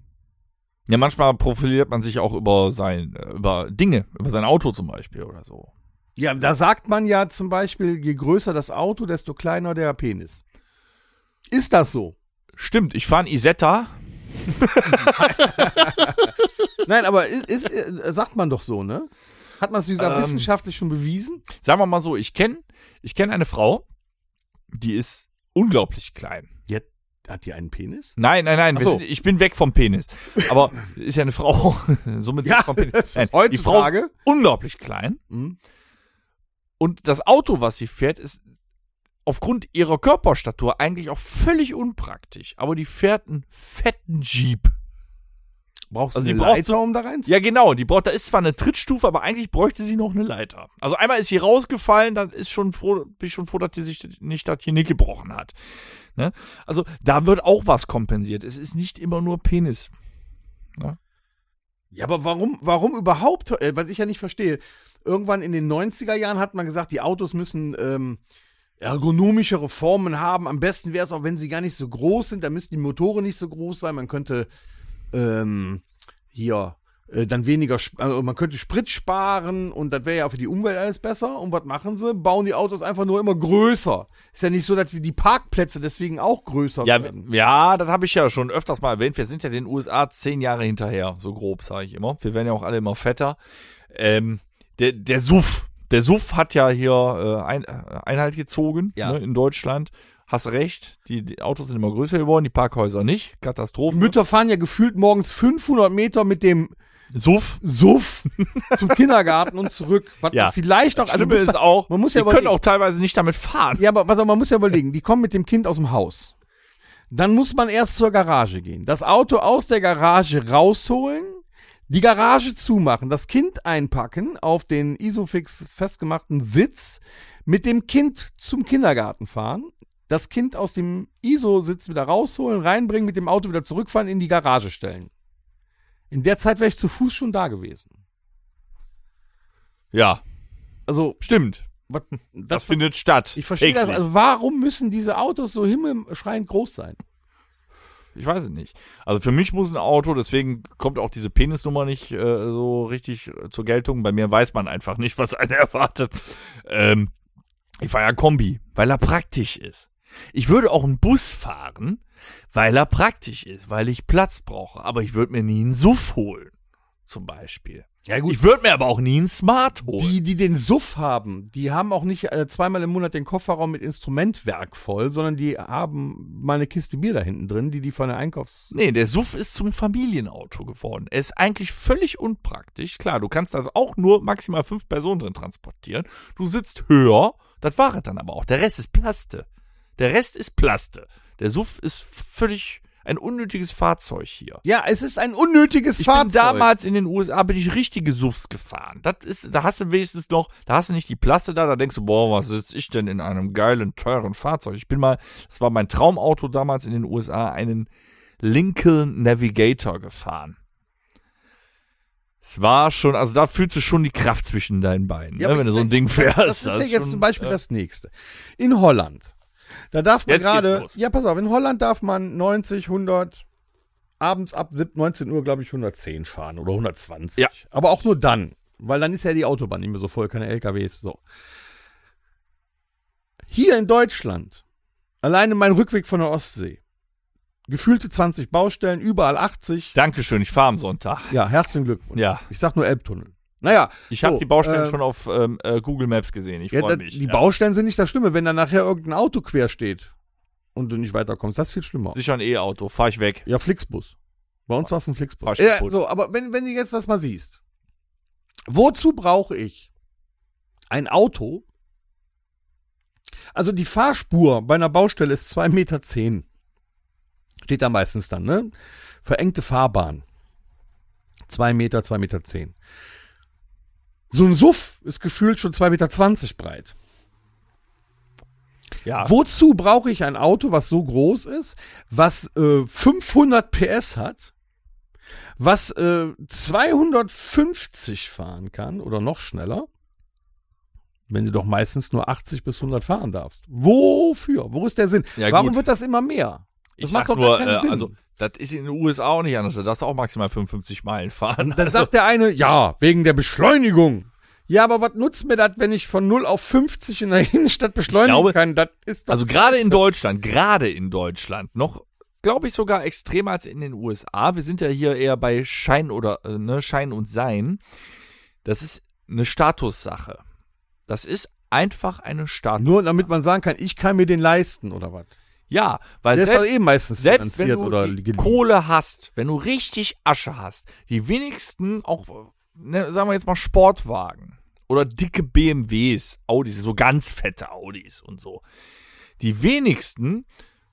Ja, manchmal profiliert man sich auch über sein, über Dinge, über sein Auto zum Beispiel oder so. Ja, da sagt man ja zum Beispiel, je größer das Auto, desto kleiner der Penis. Ist das so? Stimmt, ich fahre ein Isetta. Nein, aber ist, ist, äh, sagt man doch so, ne? Hat man es sogar Ähm. wissenschaftlich schon bewiesen? Sagen wir mal so, ich kenne ich kenn eine Frau, die ist unglaublich klein. Hat die einen Penis? Nein, nein, nein, so. sind, ich bin weg vom Penis. Aber ist ja eine Frau, somit weg vom Penis. Nein, die Frau ist unglaublich klein. Hm? Und das Auto, was sie fährt, ist aufgrund ihrer Körperstatur eigentlich auch völlig unpraktisch. Aber die fährt einen fetten Jeep. Brauchst Also du die eine braucht Leiter, um da rein Ja, genau. Die braucht, da ist zwar eine Trittstufe, aber eigentlich bräuchte sie noch eine Leiter. Also einmal ist sie rausgefallen, dann ist schon froh, bin ich schon froh, dass sie sich nicht das Genick gebrochen hat. Ne? Also da wird auch was kompensiert. Es ist nicht immer nur Penis. Ja, aber warum, warum überhaupt, äh, was ich ja nicht verstehe, irgendwann in den 90er Jahren hat man gesagt, die Autos müssen ähm, ergonomischere Formen haben. Am besten wäre es auch, wenn sie gar nicht so groß sind, dann müssten die Motoren nicht so groß sein. Man könnte ähm, hier äh, dann weniger, also man könnte Sprit sparen und das wäre ja für die Umwelt alles besser. Und was machen sie? Bauen die Autos einfach nur immer größer. Ist ja nicht so, dass wir die Parkplätze deswegen auch größer Ja, werden. ja, das habe ich ja schon öfters mal erwähnt. Wir sind ja den USA zehn Jahre hinterher, so grob sage ich immer. Wir werden ja auch alle immer fetter. Ähm, der, der Suff, der Suff hat ja hier äh, ein, äh, Einhalt gezogen Ja. ne, in Deutschland. Hast recht, die, die Autos sind immer größer geworden, die Parkhäuser nicht. Katastrophe. Mütter fahren ja gefühlt morgens 500 Meter mit dem Suff. Suff zum Kindergarten und zurück. Was Ja. vielleicht auch, Das also Schlimme ist da- auch, man muss die ja können überlegen- auch teilweise nicht damit fahren. Ja, aber was, man muss ja überlegen, die kommen mit dem Kind aus dem Haus. Dann muss man erst zur Garage gehen, das Auto aus der Garage rausholen, Die Garage zumachen, das Kind einpacken, auf den Isofix festgemachten Sitz, mit dem Kind zum Kindergarten fahren, das Kind aus dem ISO-Sitz wieder rausholen, reinbringen, mit dem Auto wieder zurückfahren, in die Garage stellen. In der Zeit wäre ich zu Fuß schon da gewesen. Ja, Also, stimmt. was, Das, das, findet statt. ich verstehe das. Also, warum müssen diese Autos so himmelschreiend groß sein? Ich weiß es nicht. Also für mich muss ein Auto, deswegen kommt auch diese Penisnummer nicht äh, so richtig zur Geltung. Bei mir weiß man einfach nicht, was einen erwartet. Ähm, ich fahre ja Kombi, weil er praktisch ist. Ich würde auch einen Bus fahren, weil er praktisch ist, weil ich Platz brauche. Aber ich würde mir nie einen Suff holen, zum Beispiel. Ja, Ich würde mir aber auch nie einen Smart holen. Die, die den Suff haben, die haben auch nicht äh, zweimal im Monat den Kofferraum mit Instrumentwerk voll, sondern die haben mal eine Kiste Bier da hinten drin, die die von der Einkaufs... Nee, der Suff ist zum Familienauto geworden. Er ist eigentlich völlig unpraktisch. Klar, du kannst da auch nur maximal fünf Personen drin transportieren. Du sitzt höher, das war es dann aber auch. Der Rest ist Plaste. Der Rest ist Plaste. Der Suff ist völlig ein unnötiges Fahrzeug hier. Ja, es ist ein unnötiges Ich Fahrzeug. bin damals in den USA bin ich richtige Suffs gefahren. Das ist, da hast du wenigstens noch, da hast du nicht die Plaste da, da denkst du, boah, was sitze ich denn in einem geilen, teuren Fahrzeug? Ich bin mal, das war mein Traumauto damals in den USA, einen Lincoln Navigator gefahren. Es war schon, also da fühlst du schon die Kraft zwischen deinen Beinen, Ja, ne, wenn du so ein Ding das- fährst. Das ist ja jetzt schon, zum Beispiel äh, das nächste. In Holland. Da darf man gerade. Ja, pass auf, in Holland darf man 90, 100, abends ab 7, 19 Uhr, glaube ich, 110 fahren oder 120. Ja. Aber auch nur dann, weil dann ist ja die Autobahn nicht mehr so voll, keine LKWs. So. Hier in Deutschland, alleine mein Rückweg von der Ostsee, gefühlte 20 Baustellen, überall 80. Dankeschön, ich fahre am Sonntag. Ja, herzlichen Glückwunsch. Ja, Ich sag nur Elbtunnel. Naja, ich habe so, die Baustellen äh, schon auf ähm, äh, Google Maps gesehen. Ich Ja, freue da, mich. die ja. Baustellen sind nicht das Schlimme, wenn dann nachher irgendein Auto quer steht und du nicht weiterkommst. Das ist viel schlimmer. Sicher ein E-Auto, fahr ich weg. Ja, Flixbus. Bei uns war es ein Flixbus. Ja, so, aber wenn, wenn du jetzt das mal siehst, wozu brauche ich ein Auto? Also die Fahrspur bei einer Baustelle ist 2,10 Meter. Zehn. Steht da meistens dann, ne? Verengte Fahrbahn. 2 Meter, 2,10 Meter. Zehn. So ein Suff ist gefühlt schon 2,20 Meter breit. Ja, Wozu brauche ich ein Auto, was so groß ist, was äh, 500 PS hat, was äh, 250 fahren kann oder noch schneller, wenn du doch meistens nur 80 bis 100 fahren darfst? Wofür? Wo ist der Sinn? Ja, Warum gut. wird das immer mehr? Ich Das sag macht doch nur, äh, Sinn. also das ist in den USA auch nicht anders. Da darfst du auch maximal 55 Meilen fahren. Dann sagt der eine, ja, wegen der Beschleunigung. Ja, aber was nutzt mir das, wenn ich von 0 auf 50 in der Innenstadt beschleunigen glaube, kann? Das ist Also gerade in Deutschland, gerade in Deutschland, noch glaube ich sogar extremer als in den USA. Wir sind ja hier eher bei Schein oder äh, ne, Schein und Sein. Das ist eine Statussache. Das ist einfach eine Status. Nur damit man sagen kann, ich kann mir den leisten oder was. Ja, weil Der ist selbst, halt eben meistens selbst wenn du oder. Kohle hast, wenn du richtig Asche hast, die wenigsten auch, ne, sagen wir jetzt mal Sportwagen oder dicke BMWs, Audis, so ganz fette Audis und so. Die wenigsten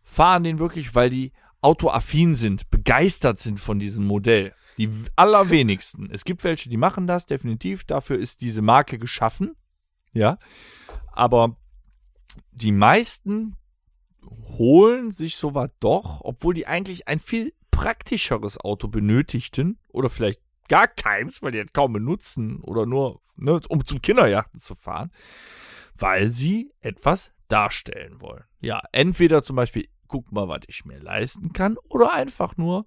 fahren den wirklich, weil die autoaffin sind, begeistert sind von diesem Modell. Die allerwenigsten. Es gibt welche, die machen das, definitiv. Dafür ist diese Marke geschaffen. Ja. Aber die meisten holen sich sowas doch, obwohl die eigentlich ein viel praktischeres Auto benötigten oder vielleicht gar keins, weil die halt kaum benutzen oder nur, ne, um zum Kinderjachten zu fahren, weil sie etwas darstellen wollen. Ja, entweder zum Beispiel, guck mal, was ich mir leisten kann, oder einfach nur,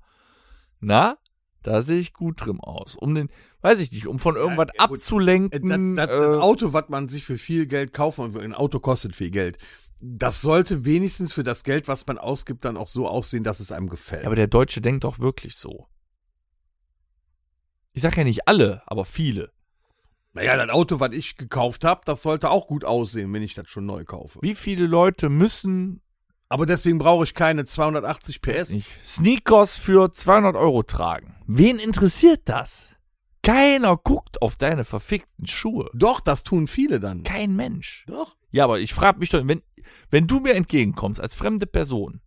na, da sehe ich gut drin aus. Um den, weiß ich nicht, um von irgendwas ja, abzulenken. Das, das, das äh, Auto, was man sich für viel Geld kaufen und ein Auto kostet viel Geld, das sollte wenigstens für das Geld, was man ausgibt, dann auch so aussehen, dass es einem gefällt. Aber der Deutsche denkt doch wirklich so. Ich sag ja nicht alle, aber viele. naja, das Auto, was ich gekauft habe, das sollte auch gut aussehen, wenn ich das schon neu kaufe. Wie viele Leute müssen Aber deswegen brauche ich keine 280 PS. nicht, Sneakers für 200 Euro tragen? Wen interessiert das? Keiner guckt auf deine verfickten Schuhe. Doch, das tun viele dann. Kein Mensch. Doch. Ja, aber ich frage mich doch, wenn, wenn du mir entgegenkommst als fremde Person,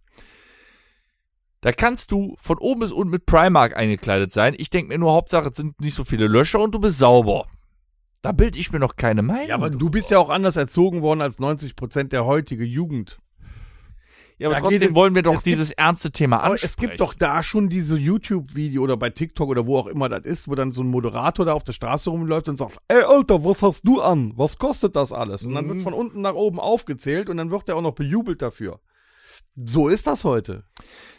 Da kannst du von oben bis unten mit Primark eingekleidet sein. Ich denke mir nur, Hauptsache, es sind nicht so viele Löcher und du bist sauber. Da bilde ich mir noch keine Meinung. Ja, aber du bist ja auch anders erzogen worden als 90 Prozent der heutige Jugend. Ja, aber da trotzdem geht wollen wir doch es gibt- dieses ernste Thema ansprechen. es gibt doch da schon diese YouTube-Video oder bei TikTok oder wo auch immer das ist, wo dann so ein Moderator da auf der Straße rumläuft und sagt, ey Alter, was hast du an? Was kostet das alles? Und dann wird Mhm. von unten nach oben aufgezählt und dann wird er auch noch bejubelt dafür. So ist das heute.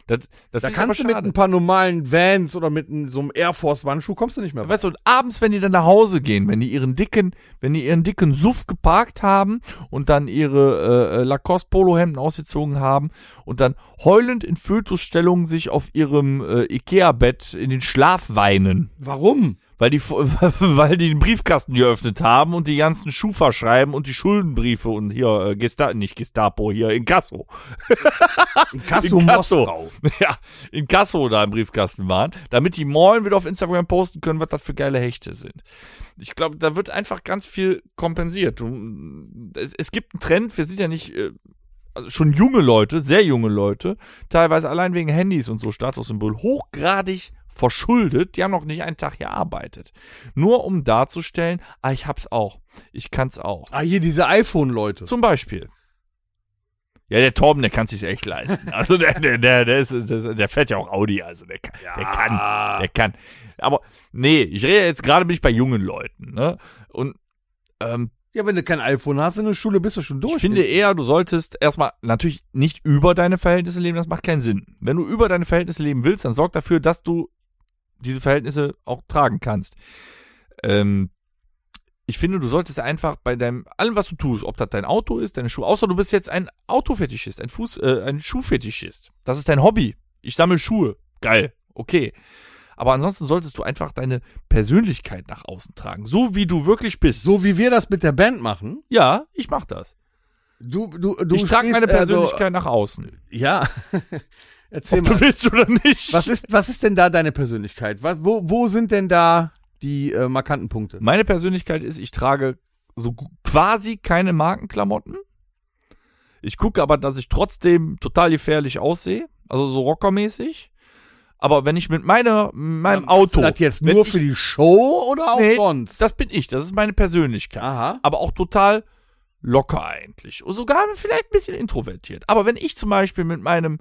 Das, das Da kannst du mit ein paar normalen Vans oder mit so einem Air Force Wandschuh kommst du nicht mehr weit. Weißt du, und abends, wenn die dann nach Hause gehen, wenn die ihren dicken, wenn die ihren dicken Suff geparkt haben und dann ihre äh, äh, Lacoste Polohemden ausgezogen haben und dann heulend in Fötusstellung sich auf ihrem äh, Ikea-Bett in den Schlaf weinen, Warum? Weil die, weil die den Briefkasten geöffnet haben und die ganzen Schufa schreiben und die Schuldenbriefe und hier, äh, Gesta nicht Gestapo, hier Inkasso. Inkasso Inkasso. Moskau. ja, in Kasso da im Briefkasten waren, damit die morgen wieder auf Instagram posten können, was das für geile Hechte sind. Ich glaube, da wird einfach ganz viel kompensiert. Es, es gibt einen Trend, wir sind ja nicht, äh, also schon junge Leute, sehr junge Leute, teilweise allein wegen Handys und so Statussymbol, hochgradig verschuldet, die haben noch nicht einen Tag gearbeitet. Nur um darzustellen, ah, ich hab's auch. Ich kann's auch. Ah, hier diese iPhone-Leute. Zum Beispiel. Ja, der Torben, der kann sich's echt leisten. Also der, der, der, der, ist, der, der fährt ja auch Audi, also der kann, der kann, der kann. Aber nee, ich rede jetzt gerade bin ich bei jungen Leuten, ne? Und ähm, Ja, wenn du kein iPhone hast in der Schule, bist du schon durch. ich finde eher, du solltest erstmal natürlich nicht über deine Verhältnisse leben, das macht keinen Sinn. Wenn du über deine Verhältnisse leben willst, dann sorg dafür, dass du diese Verhältnisse auch tragen kannst. Ähm, ich finde, du solltest einfach bei deinem, allem, was du tust, ob das dein Auto ist, deine Schuhe, außer du bist jetzt ein Autofetischist, ein Fuß, äh, ein Schuhfetischist. Das ist dein Hobby. Ich sammle Schuhe. Geil. Okay. Aber ansonsten solltest du einfach deine Persönlichkeit nach außen tragen. So wie du wirklich bist. so wie wir das mit der Band machen. Ja, ich mach das. Du, du, du ich trage meine also- Persönlichkeit nach außen. ja. Erzähl Ob mal. du willst oder nicht. Was ist, was ist denn da deine Persönlichkeit? Was, wo, wo sind denn da die äh, markanten Punkte? Meine Persönlichkeit ist, ich trage so quasi keine Markenklamotten. Ich gucke aber, dass ich trotzdem total gefährlich aussehe. Also so rockermäßig. Aber wenn ich mit meiner, meinem Machst Auto. du das jetzt nur ich- für die Show oder auch Nee, sonst? Das bin ich, das ist meine Persönlichkeit. Aha. Aber auch total locker eigentlich. Und sogar vielleicht ein bisschen introvertiert. Aber wenn ich zum Beispiel mit meinem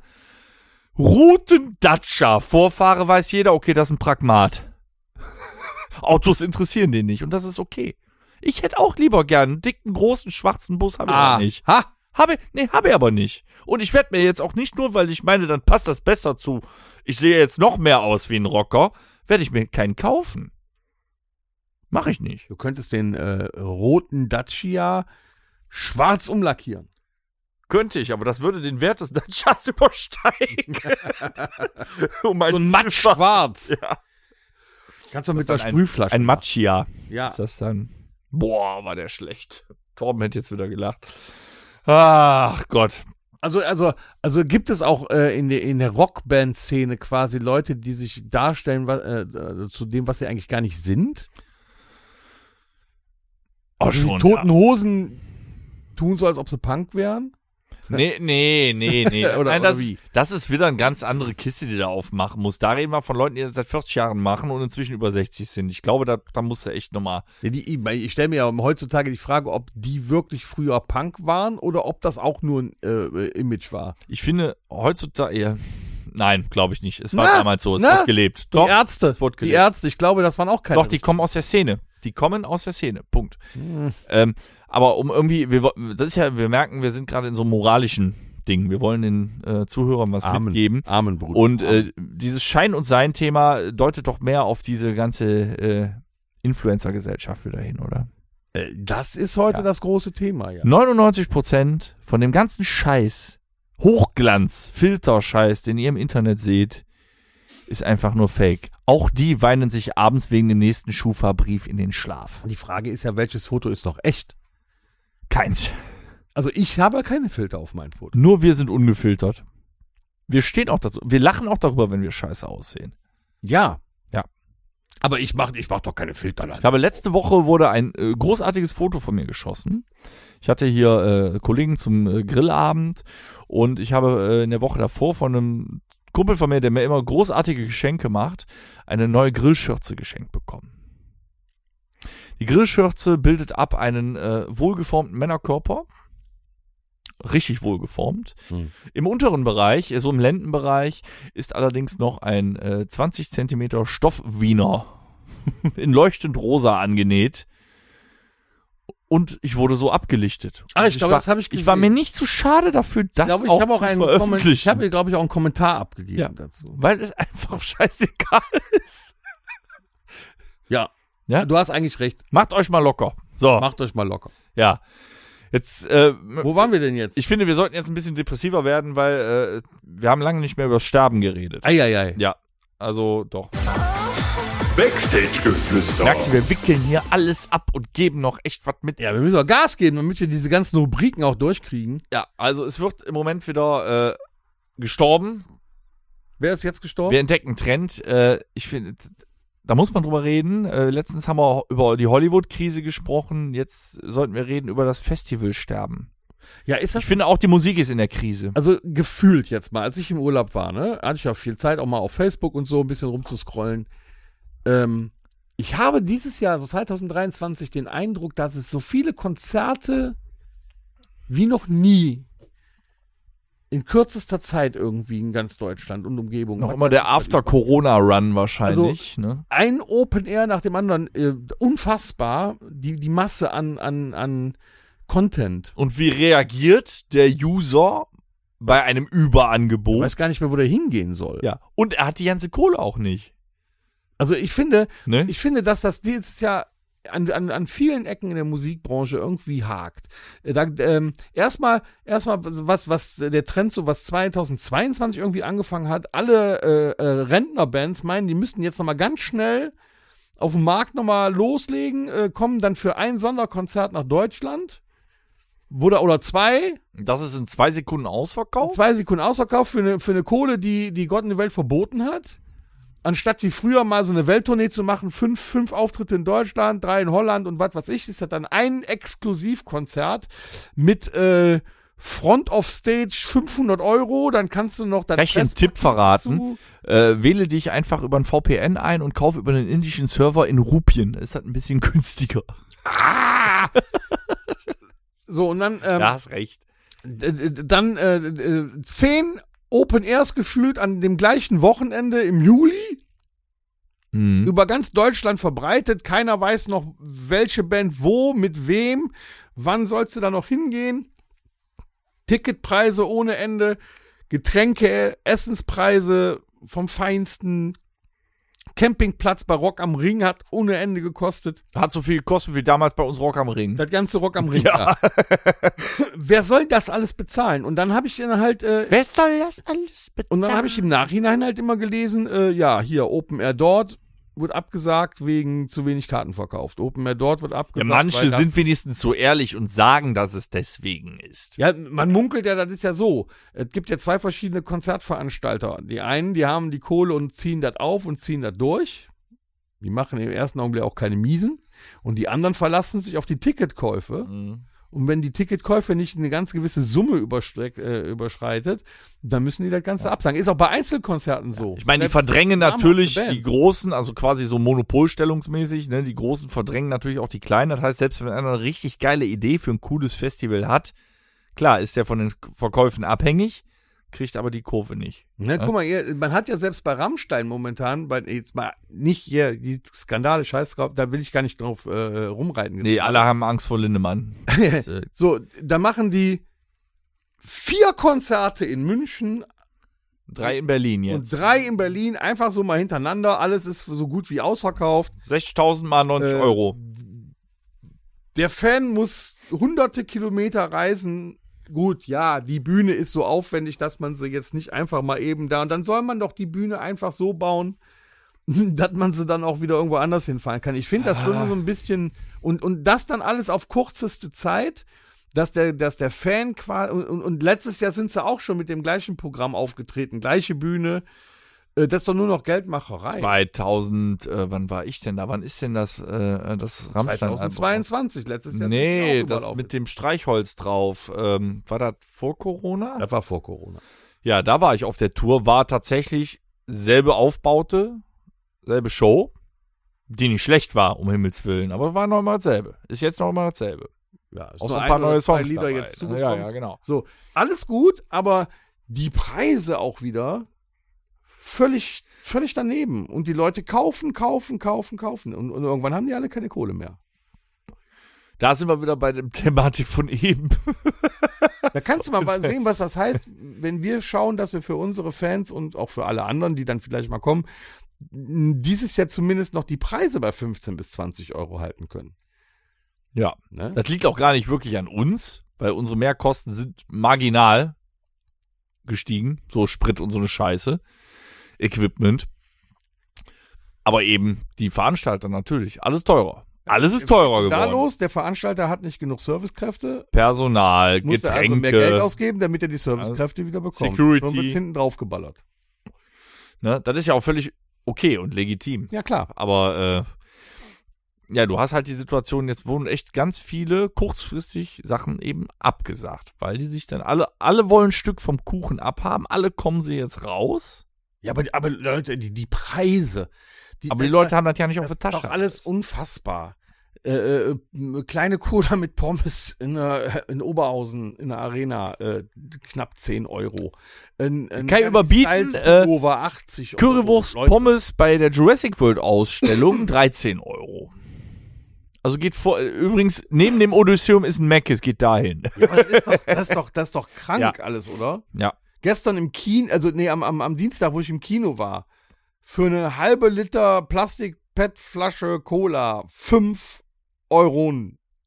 roten Dacia vorfahre, weiß jeder, okay, das ist ein Pragmat. Autos interessieren den nicht und das ist okay. Ich hätte auch lieber gern einen dicken, großen, schwarzen Bus, habe ich aber nicht. Ah, Ha. Habe, nee, habe ich aber nicht. Und ich werde mir jetzt auch nicht nur, weil ich meine, dann passt das besser zu, ich sehe jetzt noch mehr aus wie ein Rocker, werde ich mir keinen kaufen. Mache ich nicht. Du könntest den äh, roten Dacia schwarz umlackieren. Könnte ich, aber das würde den Wert des Dacias übersteigen. um ein So ein matt schwarz. Ja. Kannst du mit der Sprühflasche. Ein Macchia. Ja. Ist das dann? Boah, war der schlecht. Torben hätte jetzt wieder gelacht. Ach Gott. Also, also, also gibt es auch äh, in der, in der Rockband-Szene quasi Leute, die sich darstellen äh, äh, zu dem, was sie eigentlich gar nicht sind? Oh, Also schon. die Toten Hosen tun so, als ob sie Punk wären? Nee, nee, nee, nee. Oder- Nein, das, das ist wieder eine ganz andere Kiste, die da aufmachen muss. Da reden wir von Leuten, die das seit 40 Jahren machen und inzwischen über 60 sind. Ich glaube, da, da musst du echt nochmal. Ja, die, ich stelle mir ja heutzutage die Frage, ob die wirklich früher Punk waren oder ob das auch nur ein äh, Image war. Ich finde, heutzutage. Ja, nein, glaube ich nicht. Es war Na, damals so. Es na, wird gelebt. Die Doch, Ärzte, es die gelebt. Ärzte, ich glaube, das waren auch keine. Doch, die kommen aus der Szene. Die kommen aus der Szene. Punkt. Hm. Ähm, aber um irgendwie, wir, das ist ja, wir merken, wir sind gerade in so einem moralischen Ding. Wir wollen den äh, Zuhörern was Amen. mitgeben. Amen, Bruder. Und äh, dieses Schein und Sein Thema deutet doch mehr auf diese ganze äh, Influencer-Gesellschaft wieder hin, oder? Äh, das ist heute Ja. das große Thema, ja. 99 Prozent von dem ganzen Scheiß, Hochglanz, Filterscheiß, den ihr im Internet seht, ist einfach nur Fake. Auch die weinen sich abends wegen dem nächsten Schufa-Brief in den Schlaf. Und die Frage ist ja, welches Foto ist noch echt? Keins. Also ich habe keine Filter auf mein Foto. Nur wir sind ungefiltert. Wir stehen auch dazu. Wir lachen auch darüber, wenn wir scheiße aussehen. Ja. Ja. Aber ich mach, ich mach doch keine Filter. Ich habe letzte Woche wurde ein äh, großartiges Foto von mir geschossen. Ich hatte hier äh, Kollegen zum äh, Grillabend und ich habe äh, in der Woche davor von einem Kumpel von mir, der mir immer großartige Geschenke macht, eine neue Grillschürze geschenkt bekommen. Die Grillschürze bildet ab einen äh, wohlgeformten Männerkörper. Richtig wohlgeformt. Hm. Im unteren Bereich, äh, so im Lendenbereich, ist allerdings noch ein äh, 20 Zentimeter Stoffwiener in leuchtend rosa angenäht. Und ich wurde so abgelichtet. Ah, ich Und glaube, war, das habe ich Ich war gesehen. mir nicht zu schade dafür, das Ich glaube, ich auch habe auch einen veröffentlichen. ich habe, glaube ich, auch einen Kommentar abgegeben Ja. dazu. weil es einfach scheißegal ist. Ja. Ja? Du hast eigentlich recht. Macht euch mal locker. So, Macht euch mal locker. ja. Jetzt, äh, Wo waren wir denn jetzt? ich finde, wir sollten jetzt ein bisschen depressiver werden, weil äh, wir haben lange nicht mehr über das Sterben geredet. Eieiei. Ja, also doch. Backstage-Geflüster. Merkst du, wir wickeln hier alles ab und geben noch echt was mit. Ja, wir müssen doch Gas geben, damit wir diese ganzen Rubriken auch durchkriegen. Ja, also es wird im Moment wieder äh, gestorben. Wer ist jetzt gestorben? Wir entdecken einen Trend. Äh, ich finde, da muss man drüber reden. Äh, letztens haben wir auch über die Hollywood-Krise gesprochen. Jetzt sollten wir reden über das Festivalsterben. ja, ist das Ich finde auch, die Musik ist in der Krise. Also gefühlt jetzt mal, als ich im Urlaub war, ne, hatte ich auch viel Zeit, auch mal auf Facebook und so ein bisschen rumzuscrollen. Ähm, ich habe dieses Jahr, also 2023, den Eindruck, dass es so viele Konzerte wie noch nie in kürzester Zeit irgendwie in ganz Deutschland und Umgebung. Noch immer der After-Corona-Run wahrscheinlich. ne? Ein Open Air nach dem anderen, äh, unfassbar, die, die Masse an, an, an Content. Und wie reagiert der User bei einem Ich Überangebot? weiß gar nicht mehr, wo der hingehen soll. ja. Und er hat die ganze Kohle auch nicht. Also ich finde, Ne? Ich finde, dass das dieses Jahr an, an, an vielen Ecken in der Musikbranche irgendwie hakt. Äh, Da, ähm, erstmal, erstmal was, was der Trend so, was 2022 irgendwie angefangen hat, alle äh, äh, Rentnerbands meinen, die müssten jetzt nochmal ganz schnell auf dem Markt nochmal loslegen, äh, kommen dann für ein Sonderkonzert nach Deutschland. Wurde, oder zwei, Das ist in zwei Sekunden ausverkauft. zwei Sekunden ausverkauft für eine, für eine Kohle, die, die Gott in der Welt verboten hat. Anstatt wie früher mal so eine Welttournee zu machen, fünf, fünf Auftritte in Deutschland, drei in Holland und was weiß ich, ist das dann ein Exklusivkonzert mit äh, Front of Stage 500 Euro, dann kannst du noch das Gleich den Tipp verraten. Äh, wähle dich einfach über ein VPN ein und kauf über den indischen Server in Rupien. Ist halt ein bisschen günstiger. So, und dann, ähm, hast recht. dann äh, äh, zehn Open Airs gefühlt an dem gleichen Wochenende im Juli. Mhm. über ganz Deutschland verbreitet. Keiner weiß noch, welche Band wo, mit wem, wann sollst du da noch hingehen. Ticketpreise ohne Ende, Getränke, Essenspreise vom Feinsten. Campingplatz bei Rock am Ring hat ohne Ende gekostet. Hat so viel gekostet wie damals bei uns Rock am Ring. Das ganze Rock am Ring. Ja. da. Wer soll das alles bezahlen? Und dann habe ich dann halt äh, Wer soll das alles bezahlen? Und dann habe ich im Nachhinein halt immer gelesen, äh, ja, hier Open Air dort wird abgesagt wegen zu wenig Karten verkauft. Open Air dort wird ja, abgesagt. manche weil das- sind wenigstens so ehrlich und sagen, dass es deswegen ist. Ja, man munkelt ja, das ist ja so. Es gibt ja zwei verschiedene Konzertveranstalter. Die einen, die haben die Kohle und ziehen das auf und ziehen das durch. Die machen im ersten Augenblick auch keine Miesen. Und die anderen verlassen sich auf die Ticketkäufe. Mhm. Und wenn die Ticketkäufe nicht eine ganz gewisse Summe äh, überschreitet, dann müssen die das Ganze absagen. Ist auch bei Einzelkonzerten so. Ich meine, die verdrängen natürlich die Großen, also quasi so monopolstellungsmäßig, ne? Die Großen verdrängen natürlich auch die Kleinen. Das heißt, selbst wenn einer eine richtig geile Idee für ein cooles Festival hat, klar, ist der von den Verkäufen abhängig, kriegt aber die Kurve nicht. Ne, guck mal, ihr, man hat ja selbst bei Rammstein momentan, bei, jetzt mal nicht hier die Skandale, scheiß drauf, da will ich gar nicht drauf äh, rumreiten. Nee, alle haben Angst vor Lindemann. Äh, So, da machen die vier Konzerte in München Drei in Berlin jetzt. und drei in Berlin, einfach so mal hintereinander. Alles ist so gut wie ausverkauft. 60.000 mal 90 Äh, Euro. Der Fan muss hunderte Kilometer reisen. Gut, ja, die Bühne ist so aufwendig, dass man sie jetzt nicht einfach mal eben da. Und dann soll man doch die Bühne einfach so bauen, dass man sie dann auch wieder irgendwo anders hinfahren kann. Ich finde das schon so ein bisschen. Und, und das dann alles auf kürzeste Zeit, dass der, dass der Fan quasi. Und, und letztes Jahr sind sie auch schon mit dem gleichen Programm aufgetreten, gleiche Bühne. Äh, Das ist doch nur noch Geldmacherei. 2000, äh, wann war ich denn da? Wann ist denn das, äh, das Rammstein? 2022, letztes Jahr. Nee, das mit dem Streichholz drauf. Ähm, war das vor Corona? Das war vor Corona. Ja, da war ich auf der Tour, war tatsächlich selbe Aufbaute, selbe Show, die nicht schlecht war, um Himmels Willen, aber war noch mal dasselbe. Ist jetzt noch mal dasselbe. Ja, ist Auch so ein paar neue Songs Lieder dabei. jetzt ja, zugekommen. ja, genau. So, alles gut, aber die Preise auch wieder völlig, völlig daneben. Und die Leute kaufen, kaufen, kaufen, kaufen. Und, und irgendwann haben die alle keine Kohle mehr. Da sind wir wieder bei der Thematik von eben. Da kannst du mal sehen, was das heißt, wenn wir schauen, dass wir für unsere Fans und auch für alle anderen, die dann vielleicht mal kommen, dieses Jahr zumindest noch die Preise bei 15 bis 20 Euro halten können. Ja. Ne? Das liegt auch gar nicht wirklich an uns, weil unsere Mehrkosten sind marginal gestiegen. So Sprit und so eine Scheiße. Equipment. Aber eben die Veranstalter natürlich. Alles teurer. Alles ist teurer Da geworden. los, der Veranstalter hat nicht genug Servicekräfte, Personal, muss Getränke. also mehr Geld ausgeben, damit er die Servicekräfte wieder bekommt. Security. Schon wird's hinten drauf geballert. ne? Das ist ja auch völlig okay und legitim. Ja, klar. Aber äh, ja, du hast halt die Situation, jetzt wurden echt ganz viele kurzfristig Sachen eben abgesagt, weil die sich dann alle, alle wollen ein Stück vom Kuchen abhaben, alle kommen sie jetzt raus, Ja, aber, aber Leute, die, die Preise. aber die Leute haben das ja nicht auf das der ist Tasche. doch alles unfassbar. Äh, äh, kleine Cola mit Pommes in, der, in Oberhausen in der Arena, äh, knapp 10 Euro. Ein, ein Kann ich überbieten, äh, Over 80 Euro. Currywurst Leute, Pommes bei der Jurassic World Ausstellung 13 Euro. Also geht vor, übrigens, neben dem Odysseum ist ein Mac, es geht dahin. Ja, das, ist doch, das, ist doch, das ist doch krank Ja. alles, oder? Ja. Gestern im Kino, also nee, am, am, am Dienstag, wo ich im Kino war, für eine halbe Liter Plastik-PET-Flasche Cola 5 Euro.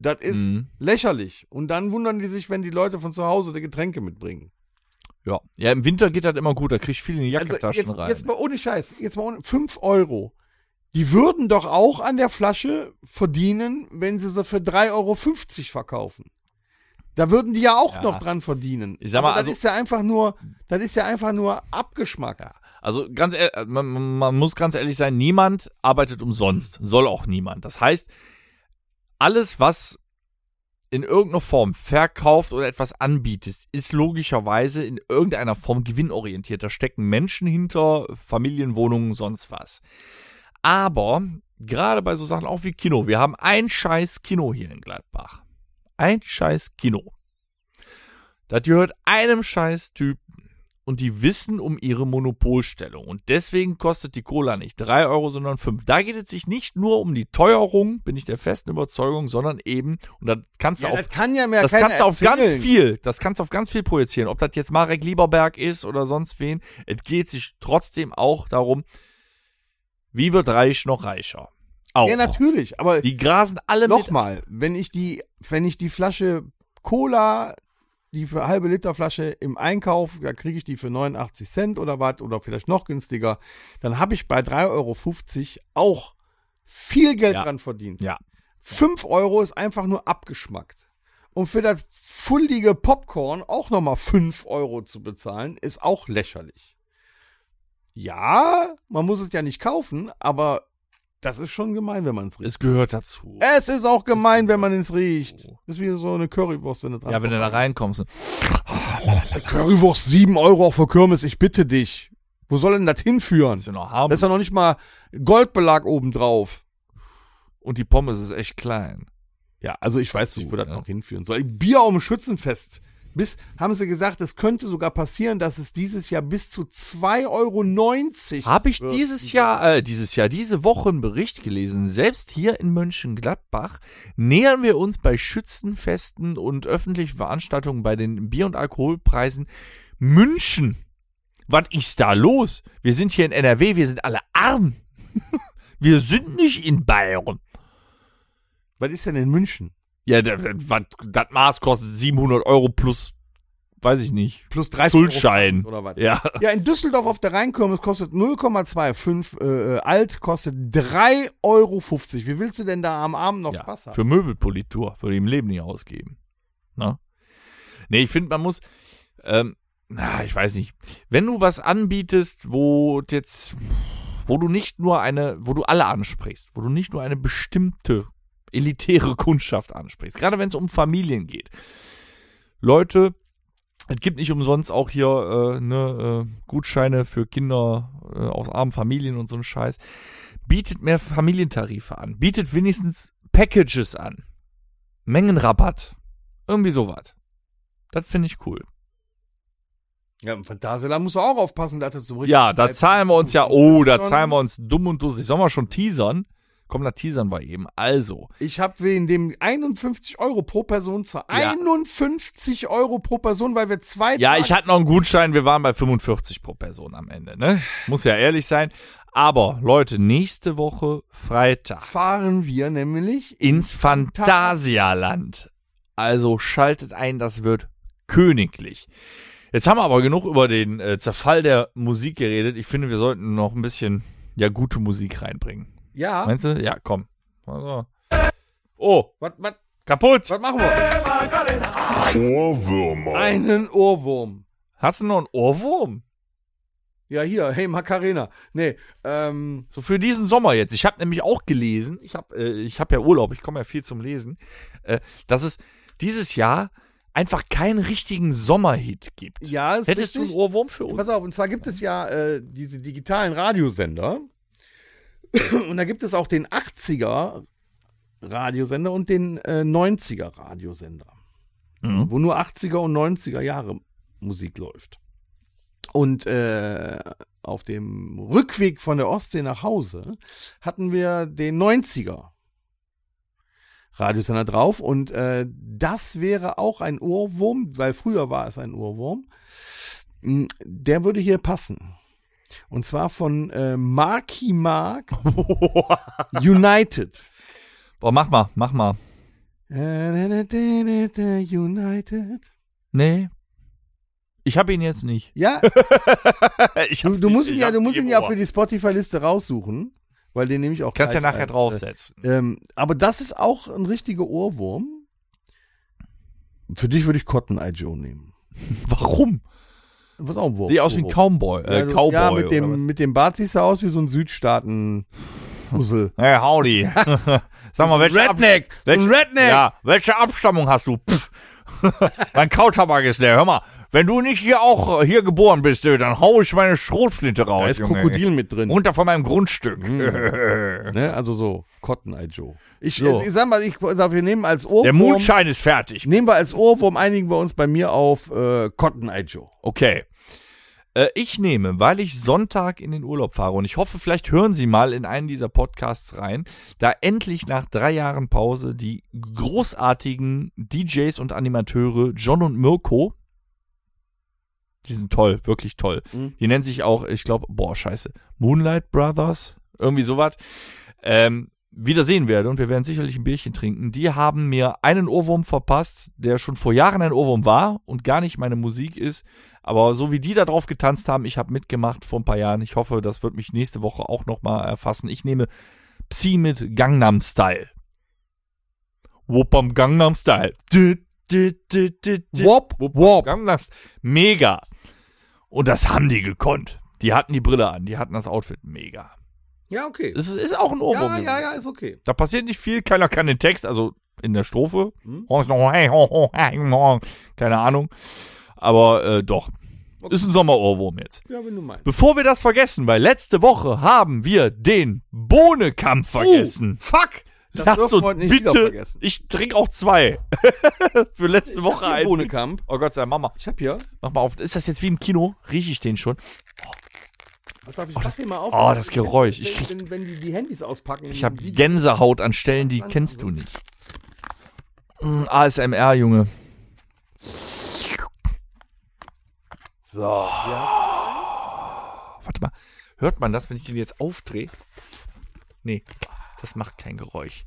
Das ist Mhm. lächerlich. Und dann wundern die sich, wenn die Leute von zu Hause die Getränke mitbringen. Ja. Ja, im Winter geht das immer gut, da krieg ich viel in die Also Jackentaschen jetzt, rein. jetzt mal ohne Scheiß, jetzt mal ohne 5 Euro. Die würden doch auch an der Flasche verdienen, wenn sie sie für 3,50 Euro verkaufen. Da würden die ja auch Ja. noch dran verdienen. Ich sag mal, Aber das also- ist ja einfach nur, das ist ja einfach nur Abgeschmack. Also ganz ehrlich, man, man- man muss ganz ehrlich sein, niemand arbeitet umsonst. Soll auch niemand. Das heißt, alles, was in irgendeiner Form verkauft oder etwas anbietet, ist logischerweise in irgendeiner Form gewinnorientiert. Da stecken Menschen hinter, Familienwohnungen, sonst was. Aber gerade bei so Sachen auch wie Kino, wir haben ein scheiß Kino hier in Gladbach. Ein scheiß Kino. Das gehört einem scheiß Typen und die wissen um ihre Monopolstellung. Und deswegen kostet die Cola nicht 3 Euro, sondern 5. Da geht es sich nicht nur um die Teuerung, bin ich der festen Überzeugung, sondern eben, und da kannst du Ja, auf, das kann ja das kannst du auf ganz viel, das kannst du auf ganz viel projizieren. Ob das jetzt Marek Lieberberg ist oder sonst wen, es geht sich trotzdem auch darum, wie wird reich noch reicher. Auch. Ja, natürlich. Aber Die grasen alle nochmal, wenn ich die, wenn ich die Flasche Cola, die für halbe Liter Flasche im Einkauf, da kriege ich die für 89 Cent oder was, oder vielleicht noch günstiger, dann habe ich bei 3,50 Euro auch viel Geld Ja. dran verdient. Ja. 5 Euro ist einfach nur abgeschmackt. Und für das fullige Popcorn auch nochmal 5 Euro zu bezahlen, ist auch lächerlich. Ja, man muss es ja nicht kaufen, aber das ist schon gemein, wenn man es riecht. Es gehört dazu. Es ist auch gemein, wenn man es riecht. Das ist wie so eine Currywurst, wenn du dran Ja, wenn du da reinkommst. Currywurst 7 Euro auch für Kirmes, ich bitte dich. Wo soll denn das hinführen? ist ja noch harm. Da ist ja noch nicht mal Goldbelag oben drauf. Und die Pommes ist echt klein. Ja, also ich weiß nicht, wo das ja. noch hinführen soll. Bier um Schützenfest. Bis, haben sie gesagt, es könnte sogar passieren, dass es dieses Jahr bis zu 2,90 Euro Habe ich dieses Jahr, äh, dieses Jahr, diese Woche einen Bericht gelesen. Selbst hier in Mönchengladbach nähern wir uns bei Schützenfesten und öffentlichen Veranstaltungen bei den Bier- und Alkoholpreisen München. Was ist da los? Wir sind hier in NRW, wir sind alle arm. wir sind nicht in Bayern. Was ist denn in München? Ja, das, das Maß kostet 700 Euro plus, weiß ich nicht, Plus 30 Schuldschein. Euro oder was? Ja. Ja, in Düsseldorf auf der Rheinkirmes kostet 0,25. Äh, äh, alt kostet 3,50 Euro. Wie willst du denn da am Abend noch ja, Spaß haben? Für Möbelpolitur würde ich im Leben nicht ausgeben. Na? Nee, ich finde, man muss, ähm, na, ich weiß nicht, wenn du was anbietest, wo jetzt, wo du nicht nur eine, wo du alle ansprichst, wo du nicht nur eine bestimmte elitäre Kundschaft ansprichst, gerade wenn es um Familien geht. Leute, Es gibt nicht umsonst auch hier äh, ne, äh, Gutscheine für Kinder äh, aus armen Familien und so ein Scheiß. Bietet mehr Familientarife an. Bietet wenigstens Packages an. Mengenrabatt. Irgendwie sowas. Das finde ich cool. Ja, im Phantasialand musst du auch aufpassen, dass du zum richtigen Ja, da zahlen wir uns ja, oh, da zahlen wir uns dumm und dusselig. Sollen wir schon teasern? Komm, da teasern wir eben. Also, Ich habe wegen dem 51 Euro pro Person zahlen. Ja. 51 Euro pro Person, weil wir zwei ja, Tage- ich hatte noch einen Gutschein, wir waren bei 45 pro Person am Ende, ne? Muss ja ehrlich sein. Aber, Leute, nächste Woche Freitag fahren wir nämlich ins Phantasialand. Also schaltet ein, das wird königlich. Jetzt haben wir aber genug über den äh, Zerfall der Musik geredet. Ich finde, wir sollten noch ein bisschen, ja, gute Musik reinbringen. Ja, Meinst du? Ja, komm. Also. Oh, was was kaputt. was machen wir? Ohrwürmer. Einen Ohrwurm. Hast du noch einen Ohrwurm? Ja, hier, hey Macarena. Nee, ähm, So für diesen Sommer jetzt. Ich habe nämlich auch gelesen, ich habe äh, ich hab ja Urlaub, ich komme ja viel zum Lesen, äh, dass es dieses Jahr einfach keinen richtigen Sommerhit gibt. ja, ist Hättest du richtig. einen Ohrwurm für uns? Pass auf, und zwar gibt es ja äh, diese digitalen Radiosender. Und da gibt es auch den 80er Radiosender und den äh, 90er Radiosender. Mhm. Wo nur 80er und 90er Jahre Musik läuft. Und äh, auf dem Rückweg von der Ostsee nach Hause hatten wir den 90er Radiosender drauf. Und äh, das wäre auch ein Ohrwurm, weil früher war es ein Ohrwurm. Mm, Der würde hier passen. Und zwar von äh, Marky Mark United. Boah, mach mal, mach mal. United. Nee. Ich habe ihn jetzt nicht. Ja, du, du musst ihn ja, du musst ihn ja für die Spotify-Liste raussuchen, weil den nehme ich auch Kannst ja nachher als, draufsetzen. Äh, ähm, aber das ist auch ein richtiger Ohrwurm. Für dich würde ich Cotton Eye Joe nehmen. Warum? Was auch ein Wurm. Sieht aus wie ein. Cowboy. Äh, ja, du, Cowboy ja, mit dem, mit dem Bart siehst du aus wie so ein Südstaaten. Usel. Hey, howdy. Sag mal, welche, Ab Redneck. welche, ein Redneck. Ja, welche Abstammung hast du? Pff. mein Kautabak ist leer. Hör mal, wenn du nicht hier auch äh, hier geboren bist, äh, dann hau ich meine Schrotflinte raus. Da ist Junge. Krokodil mit drin. Runter von meinem Grundstück. Ne? Also so, Cotton Eye Joe. Ich, So. äh, ich sag mal, ich, wir nehmen als Ohrwurm. Der Mondschein ist fertig. Nehmen wir als Ohrwurm, einigen wir uns bei mir auf äh, Cotton Eye Joe. Okay. Äh, ich nehme, weil ich Sonntag in den Urlaub fahre und ich hoffe, vielleicht hören Sie mal in einen dieser Podcasts rein, da endlich nach drei Jahren Pause die großartigen DJs und Animateure John und Mirko, die sind toll, wirklich toll. Mhm. Die nennen sich auch, ich glaube, boah, scheiße, Moonlight Brothers, irgendwie sowas. Ähm, wieder sehen werde und wir werden sicherlich ein Bierchen trinken. Die haben mir einen Ohrwurm verpasst, der schon vor Jahren ein Ohrwurm war und gar nicht meine Musik ist. Aber so wie die da drauf getanzt haben, ich habe mitgemacht vor ein paar Jahren. Ich hoffe, das wird mich nächste Woche auch nochmal erfassen. Ich nehme Psy mit Gangnam Style. Whoopam Gangnam Style. Wop, wop. Gangnam Style. Mega. Und das haben die gekonnt. Die hatten die Brille an, die hatten das Outfit mega. Ja, okay. Es ist, ist auch ein Ohrwurm. Ja, ja, ja, ist okay. Da passiert nicht viel, keiner kann den Text, also in der Strophe. Hm. Keine Ahnung. Aber äh, doch. Ist ein Sommerohrwurm jetzt. Ja, wenn du meinst. Bevor wir das vergessen, weil letzte Woche haben wir den Bohnenkampf vergessen. fuck! Das Lasst dürfen wir uns heute nicht wieder bitte. vergessen. Ich trinke auch zwei. Für letzte Woche Hier einen. Bohnekamp. Oh Gott sei Dank, Mama. Ich hab hier. Mach mal auf. Ist das jetzt wie im Kino? Rieche ich den schon? Was darf ich den mal auf? oh, das Geräusch. Ich krieg- wenn, wenn die die Handys auspacken. Ich habe Gänsehaut an Stellen, die kennst du nicht. Mm, ASMR, Junge. So. Warte mal. Hört man das, wenn ich den jetzt aufdrehe? Nee, das macht kein Geräusch.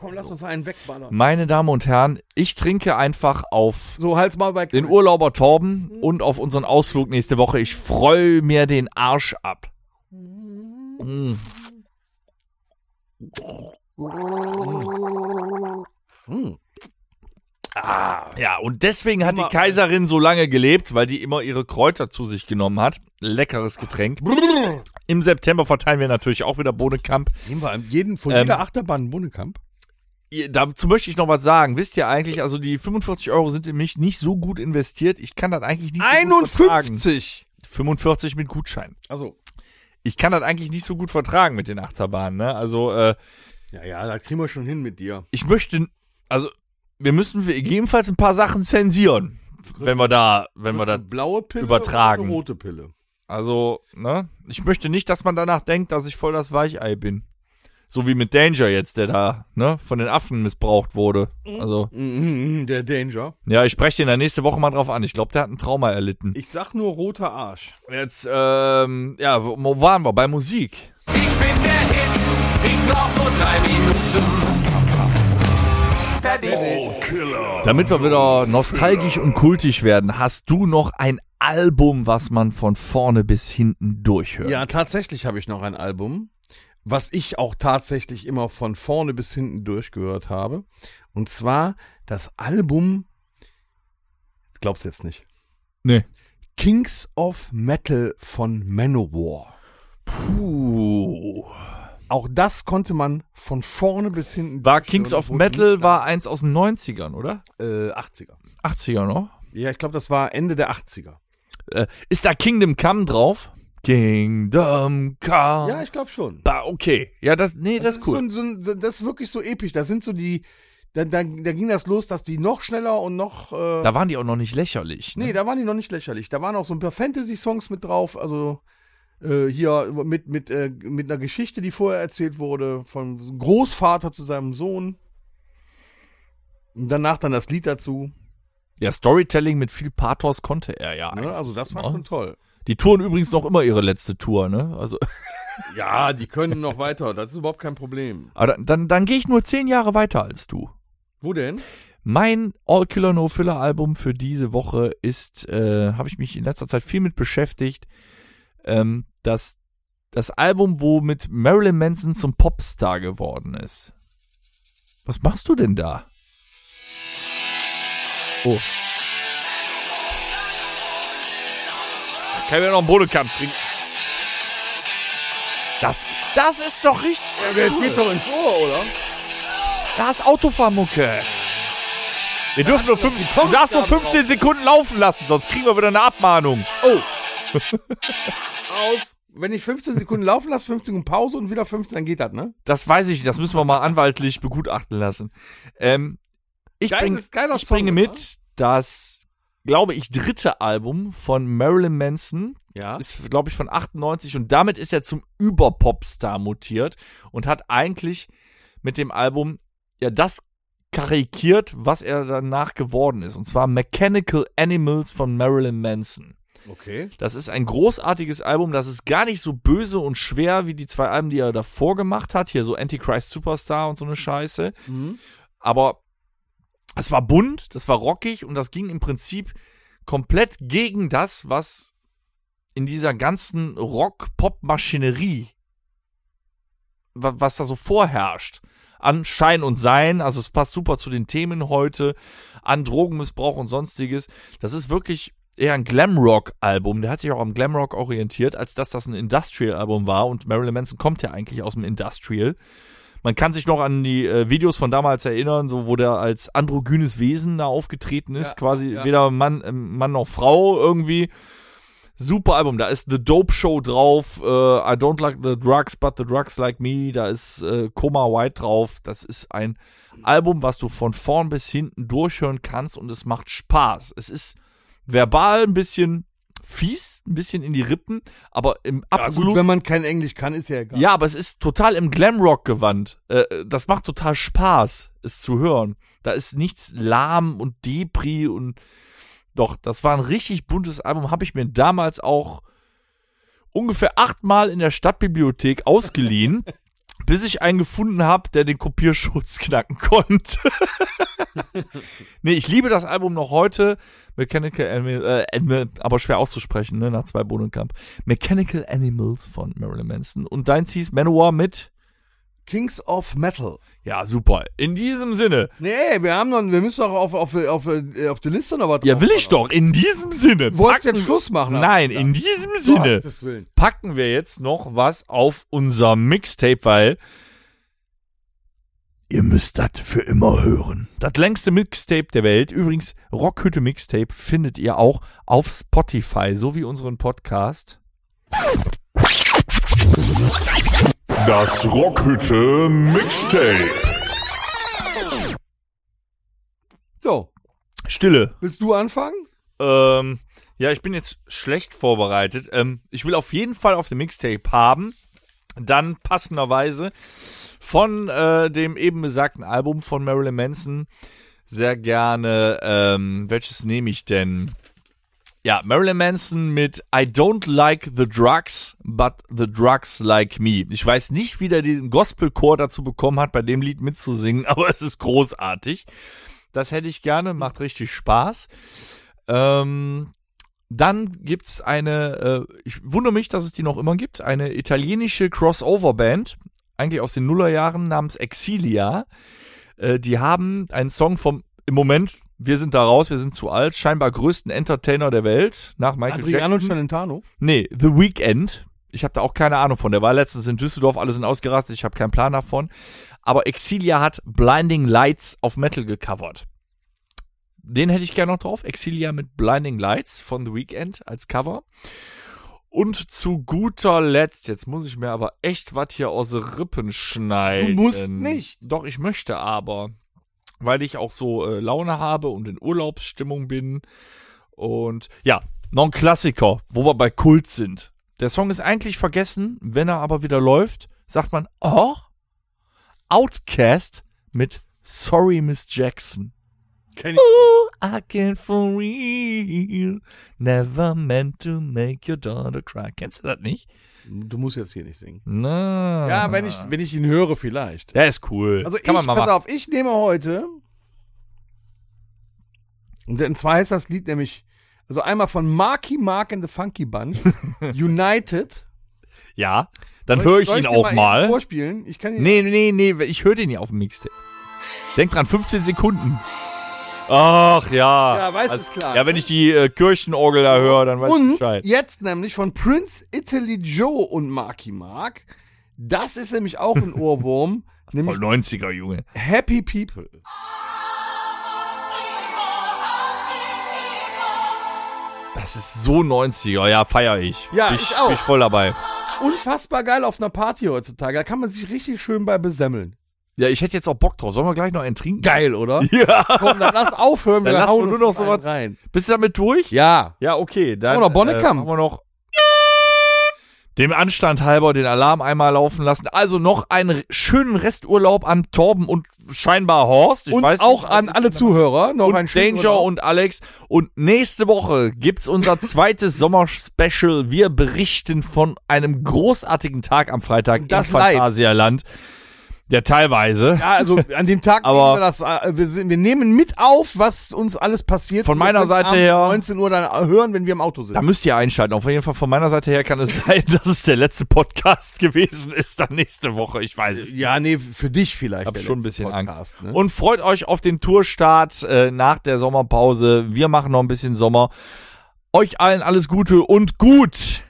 So, komm, lass uns einen wegballern. Meine Damen und Herren, ich trinke einfach auf So, halt's mal bei. den Urlauber Torben und auf unseren Ausflug nächste Woche. Ich freue mir den Arsch ab. Mm. Hm. Ja, und deswegen hat die Kaiserin so lange gelebt, weil die immer ihre Kräuter zu sich genommen hat. Leckeres Getränk. Im September verteilen wir natürlich auch wieder Bohnenkamp. Nehmen wir jeden, von Ähm, jeder Achterbahn ihr- dazu möchte ich noch was sagen. Wisst ihr eigentlich, also die 45 Euro sind in mich nicht so gut investiert. Ich kann das eigentlich nicht so gut vertragen. 51! 45 mit Gutschein. Also, Ich kann das eigentlich nicht so gut vertragen mit den Achterbahnen. Ne? Also äh, ja, ja, da kriegen wir schon hin mit dir. ich möchte, also wir müssen gegebenenfalls ein paar Sachen zensieren, wenn wir da, wenn wir das blaue Pille übertragen. rote Pille. Also, ne? Ich möchte nicht, dass man danach denkt, dass ich voll das Weichei bin. So wie mit Danger jetzt, der da, ne, von den Affen missbraucht wurde. Also, Mhm, der Danger. ja, ich spreche den da nächste Woche mal drauf an. Ich glaube, der hat ein Trauma erlitten. Ich sag nur roter Arsch. Jetzt, ähm, ja, wo, waren wir? Bei Musik. Ich bin der Hit, ich brauch nur drei Minuten. Fertig. Damit wir wieder nostalgisch und kultisch werden, hast du noch ein Album, was man von vorne bis hinten durchhört. Ja, tatsächlich habe ich noch ein Album, was ich auch tatsächlich immer von vorne bis hinten durchgehört habe. Und zwar das Album, glaubst du jetzt nicht, Nee. Kings of Metal von Manowar. Puh. Auch das konnte man von vorne bis hinten War Kings of Metal, war eins aus den 90ern, oder? äh, 80er. 80er noch? Ja, ich glaube, das war Ende der 80er. Äh, ist da Kingdom Come drauf? Kingdom Come. Ja, ich glaube schon. Da, okay. Ja, das, nee, das, ist so, cool. so, so, das ist wirklich so episch. Da sind so die, da, da, da ging das los, dass die noch schneller und noch. Äh, da waren die auch noch nicht lächerlich. Ne? nee, da waren die noch nicht lächerlich. Da waren auch so ein paar Fantasy-Songs mit drauf. Also äh, hier mit, mit, äh, mit einer Geschichte, die vorher erzählt wurde, vom Großvater zu seinem Sohn. Und danach dann das Lied dazu. Ja, Storytelling mit viel Pathos konnte er ja. Ne? Also das war schon toll. Die touren übrigens noch immer ihre letzte Tour, ne? Also, Ja, die können noch weiter. Das ist überhaupt kein Problem. aber dann, dann, dann gehe ich nur zehn Jahre weiter als du. Wo denn? Mein All Killer No Filler Album für diese Woche ist, äh, habe ich mich in letzter Zeit viel mit beschäftigt. Ähm, das, das Album, wo mit Marilyn Manson zum Popstar geworden ist. Was machst du denn da? Oh. Kann ich mir noch einen Bodenkampf trinken? Das, das ist doch richtig. Der geht doch ins Ohr, oder? Da ist Autofahrmucke. Wir dürfen nur fünf, du darfst nur 15 Sekunden laufen lassen, sonst kriegen wir wieder eine Abmahnung. Oh. Aus. Wenn ich 15 Sekunden laufen lasse, 15 Sekunden Pause und wieder 15, dann geht das, ne? Das weiß ich nicht, das müssen wir mal anwaltlich begutachten lassen. Ähm, ich Geil, bring, ich Song, bringe oder? mit das, glaube ich, dritte Album von Marilyn Manson. Ja. Ist, glaube ich, von 98 und damit ist er zum Überpopstar mutiert und hat eigentlich mit dem Album ja das karikiert, was er danach geworden ist. Und zwar Mechanical Animals von Marilyn Manson. Okay. Das ist ein großartiges Album. Das ist gar nicht so böse und schwer wie die zwei Alben, die er davor gemacht hat. Hier so Antichrist Superstar und so eine Scheiße. Mhm. Aber es war bunt, das war rockig und das ging im Prinzip komplett gegen das, was in dieser ganzen Rock-Pop-Maschinerie, wa- was da so vorherrscht. An Schein und Sein, also es passt super zu den Themen heute, an Drogenmissbrauch und sonstiges. Das ist wirklich eher ein Glamrock-Album. Der hat sich auch am Glamrock orientiert, als dass das ein Industrial-Album war. Und Marilyn Manson kommt ja eigentlich aus dem Industrial. Man kann sich noch an die äh, Videos von damals erinnern, so wo der als androgynes Wesen da aufgetreten ist, Ja, quasi ja. weder Mann, äh, Mann noch Frau irgendwie. Super Album, da ist The Dope Show drauf, äh, I Don't Like the Drugs, but the Drugs Like Me, da ist äh, Coma White drauf. Das ist ein Album, was du von vorn bis hinten durchhören kannst und es macht Spaß. Es ist verbal ein bisschen fies, ein bisschen in die Rippen, aber im Ja, absolut gut, wenn man kein Englisch kann, ist ja egal. ja, aber es ist total im Glamrock gewandt. Äh, das macht total Spaß, es zu hören. Da ist nichts lahm und Depri und doch, das war ein richtig buntes Album. Habe ich mir damals auch ungefähr achtmal in der Stadtbibliothek ausgeliehen, bis ich einen gefunden habe, der den Kopierschutz knacken konnte. nee, ich liebe das Album noch heute. Mechanical Animal, äh, äh, aber schwer auszusprechen, ne, nach zwei Bodenkamp. Mechanical Animals von Marilyn Manson. Und deins hieß Manowar mit? Kings of Metal. Ja, super. In diesem Sinne. Nee, wir haben noch, wir müssen doch auf, auf, auf, äh, auf der Liste noch was Ja, will ich doch. In diesem Sinne. Wolltest packen- jetzt Schluss machen? Nein, in diesem Sinne Willen. packen wir jetzt noch was auf unser Mixtape, weil Ihr müsst das für immer hören. Das längste Mixtape der Welt. Übrigens, Rockhütte Mixtape findet ihr auch auf Spotify, so wie unseren Podcast. Das Rockhütte Mixtape. So, Stille. willst du anfangen? Ähm, ja, ich bin jetzt schlecht vorbereitet. Ähm, ich will auf jeden Fall auf dem Mixtape haben. Dann passenderweise von äh, dem eben besagten Album von Marilyn Manson sehr gerne. Ähm, welches nehme ich denn? Ja, Marilyn Manson mit I don't like the drugs, but the drugs like me. Ich weiß nicht, wie der den Gospelchor dazu bekommen hat, bei dem Lied mitzusingen, aber es ist großartig. Das hätte ich gerne, macht richtig Spaß. Ähm, dann gibt's eine, äh, ich wundere mich, dass es die noch immer gibt, eine italienische Crossover-Band, eigentlich aus den Nullerjahren namens Exilia. Äh, die haben einen Song vom, im Moment, wir sind da raus, wir sind zu alt, scheinbar größten Entertainer der Welt, nach Michael Adriano Jackson. Celentano. Nee, The Weeknd. Ich habe da auch keine Ahnung von. Der war letztens in Düsseldorf, alle sind ausgerastet, ich habe keinen Plan davon. Aber Exilia hat Blinding Lights auf Metal gecovert. Den hätte ich gerne noch drauf. Exilia mit Blinding Lights von The Weeknd als Cover. Und zu guter Letzt, jetzt muss ich mir aber echt was hier aus den Rippen schneiden. Du musst nicht. Doch, ich möchte aber. Weil ich auch so äh, Laune habe und in Urlaubsstimmung bin. Und ja, noch ein Klassiker, wo wir bei Kult sind. Der Song ist eigentlich vergessen, wenn er aber wieder läuft, sagt man, oh, Outcast mit Sorry Miss Jackson. Kenn ich. Ooh, I can for real. Never meant to make your daughter cry. Kennst du das nicht? Du musst jetzt hier nicht singen. Na. Ja, wenn ich, wenn ich ihn höre, vielleicht. Der ist cool. Also Kann ich, man mal pass machen. auf, ich nehme heute. Und denn zwar heißt das Lied nämlich, also einmal von Marky Mark and the Funky Bunch, United. Ja, dann höre ich soll ihn auch eben mal. Vorspielen? Ich kann ihn Nee, nee, nee, ich höre den ja auf dem Mixtape. Denk dran, 15 Sekunden. Ach ja. Ja, weiß ist klar. Ja, wenn ich die äh, Kirchenorgel da höre, dann weiß ich Und Bescheid. jetzt nämlich von Prince Italy Joe und Marky Mark. Das ist nämlich auch ein Ohrwurm, nämlich Voll 90er, Junge. Happy People. Das ist so 90er, ja, feier ich. Ja, bin ich auch. Bin ich voll dabei. Unfassbar geil auf einer Party heutzutage. Da kann man sich richtig schön bei besemmeln. Ja, ich hätte jetzt auch Bock drauf. Sollen wir gleich noch einen trinken? Geil, oder? Ja. Komm, dann lass aufhören. Dann wir lassen hauen wir nur noch einen so was- rein. Bist du damit durch? Ja. Ja, okay. Dann Haben wir noch Bonnekamp? Äh, wir noch dem Anstand halber den Alarm einmal laufen lassen. Also noch einen schönen Resturlaub an Torben und scheinbar Horst. Ich Und weiß auch nicht, an alle Zuhörer noch und ein schönen Danger Urlaub. und Alex. Und nächste Woche gibt's unser zweites Sommerspecial. Wir berichten von einem großartigen Tag am Freitag Das im live. Ja, teilweise. Ja, also an dem Tag Aber- nehmen wir das, äh, wir, sind, wir nehmen mit auf, was uns alles passiert. Von meiner Seite her- 19 Uhr dann hören, wenn wir im Auto sind. Da müsst ihr einschalten. Auf jeden Fall von meiner Seite her kann es sein, dass es der letzte Podcast gewesen ist dann nächste Woche. Ich weiß es ja, nee, für dich vielleicht. Hab der schon ein bisschen Podcast, Angst. Ne? Und freut euch auf den Tourstart äh, nach der Sommerpause. Wir machen noch ein bisschen Sommer. Euch allen alles Gute und gut.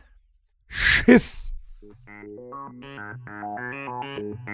Schiss.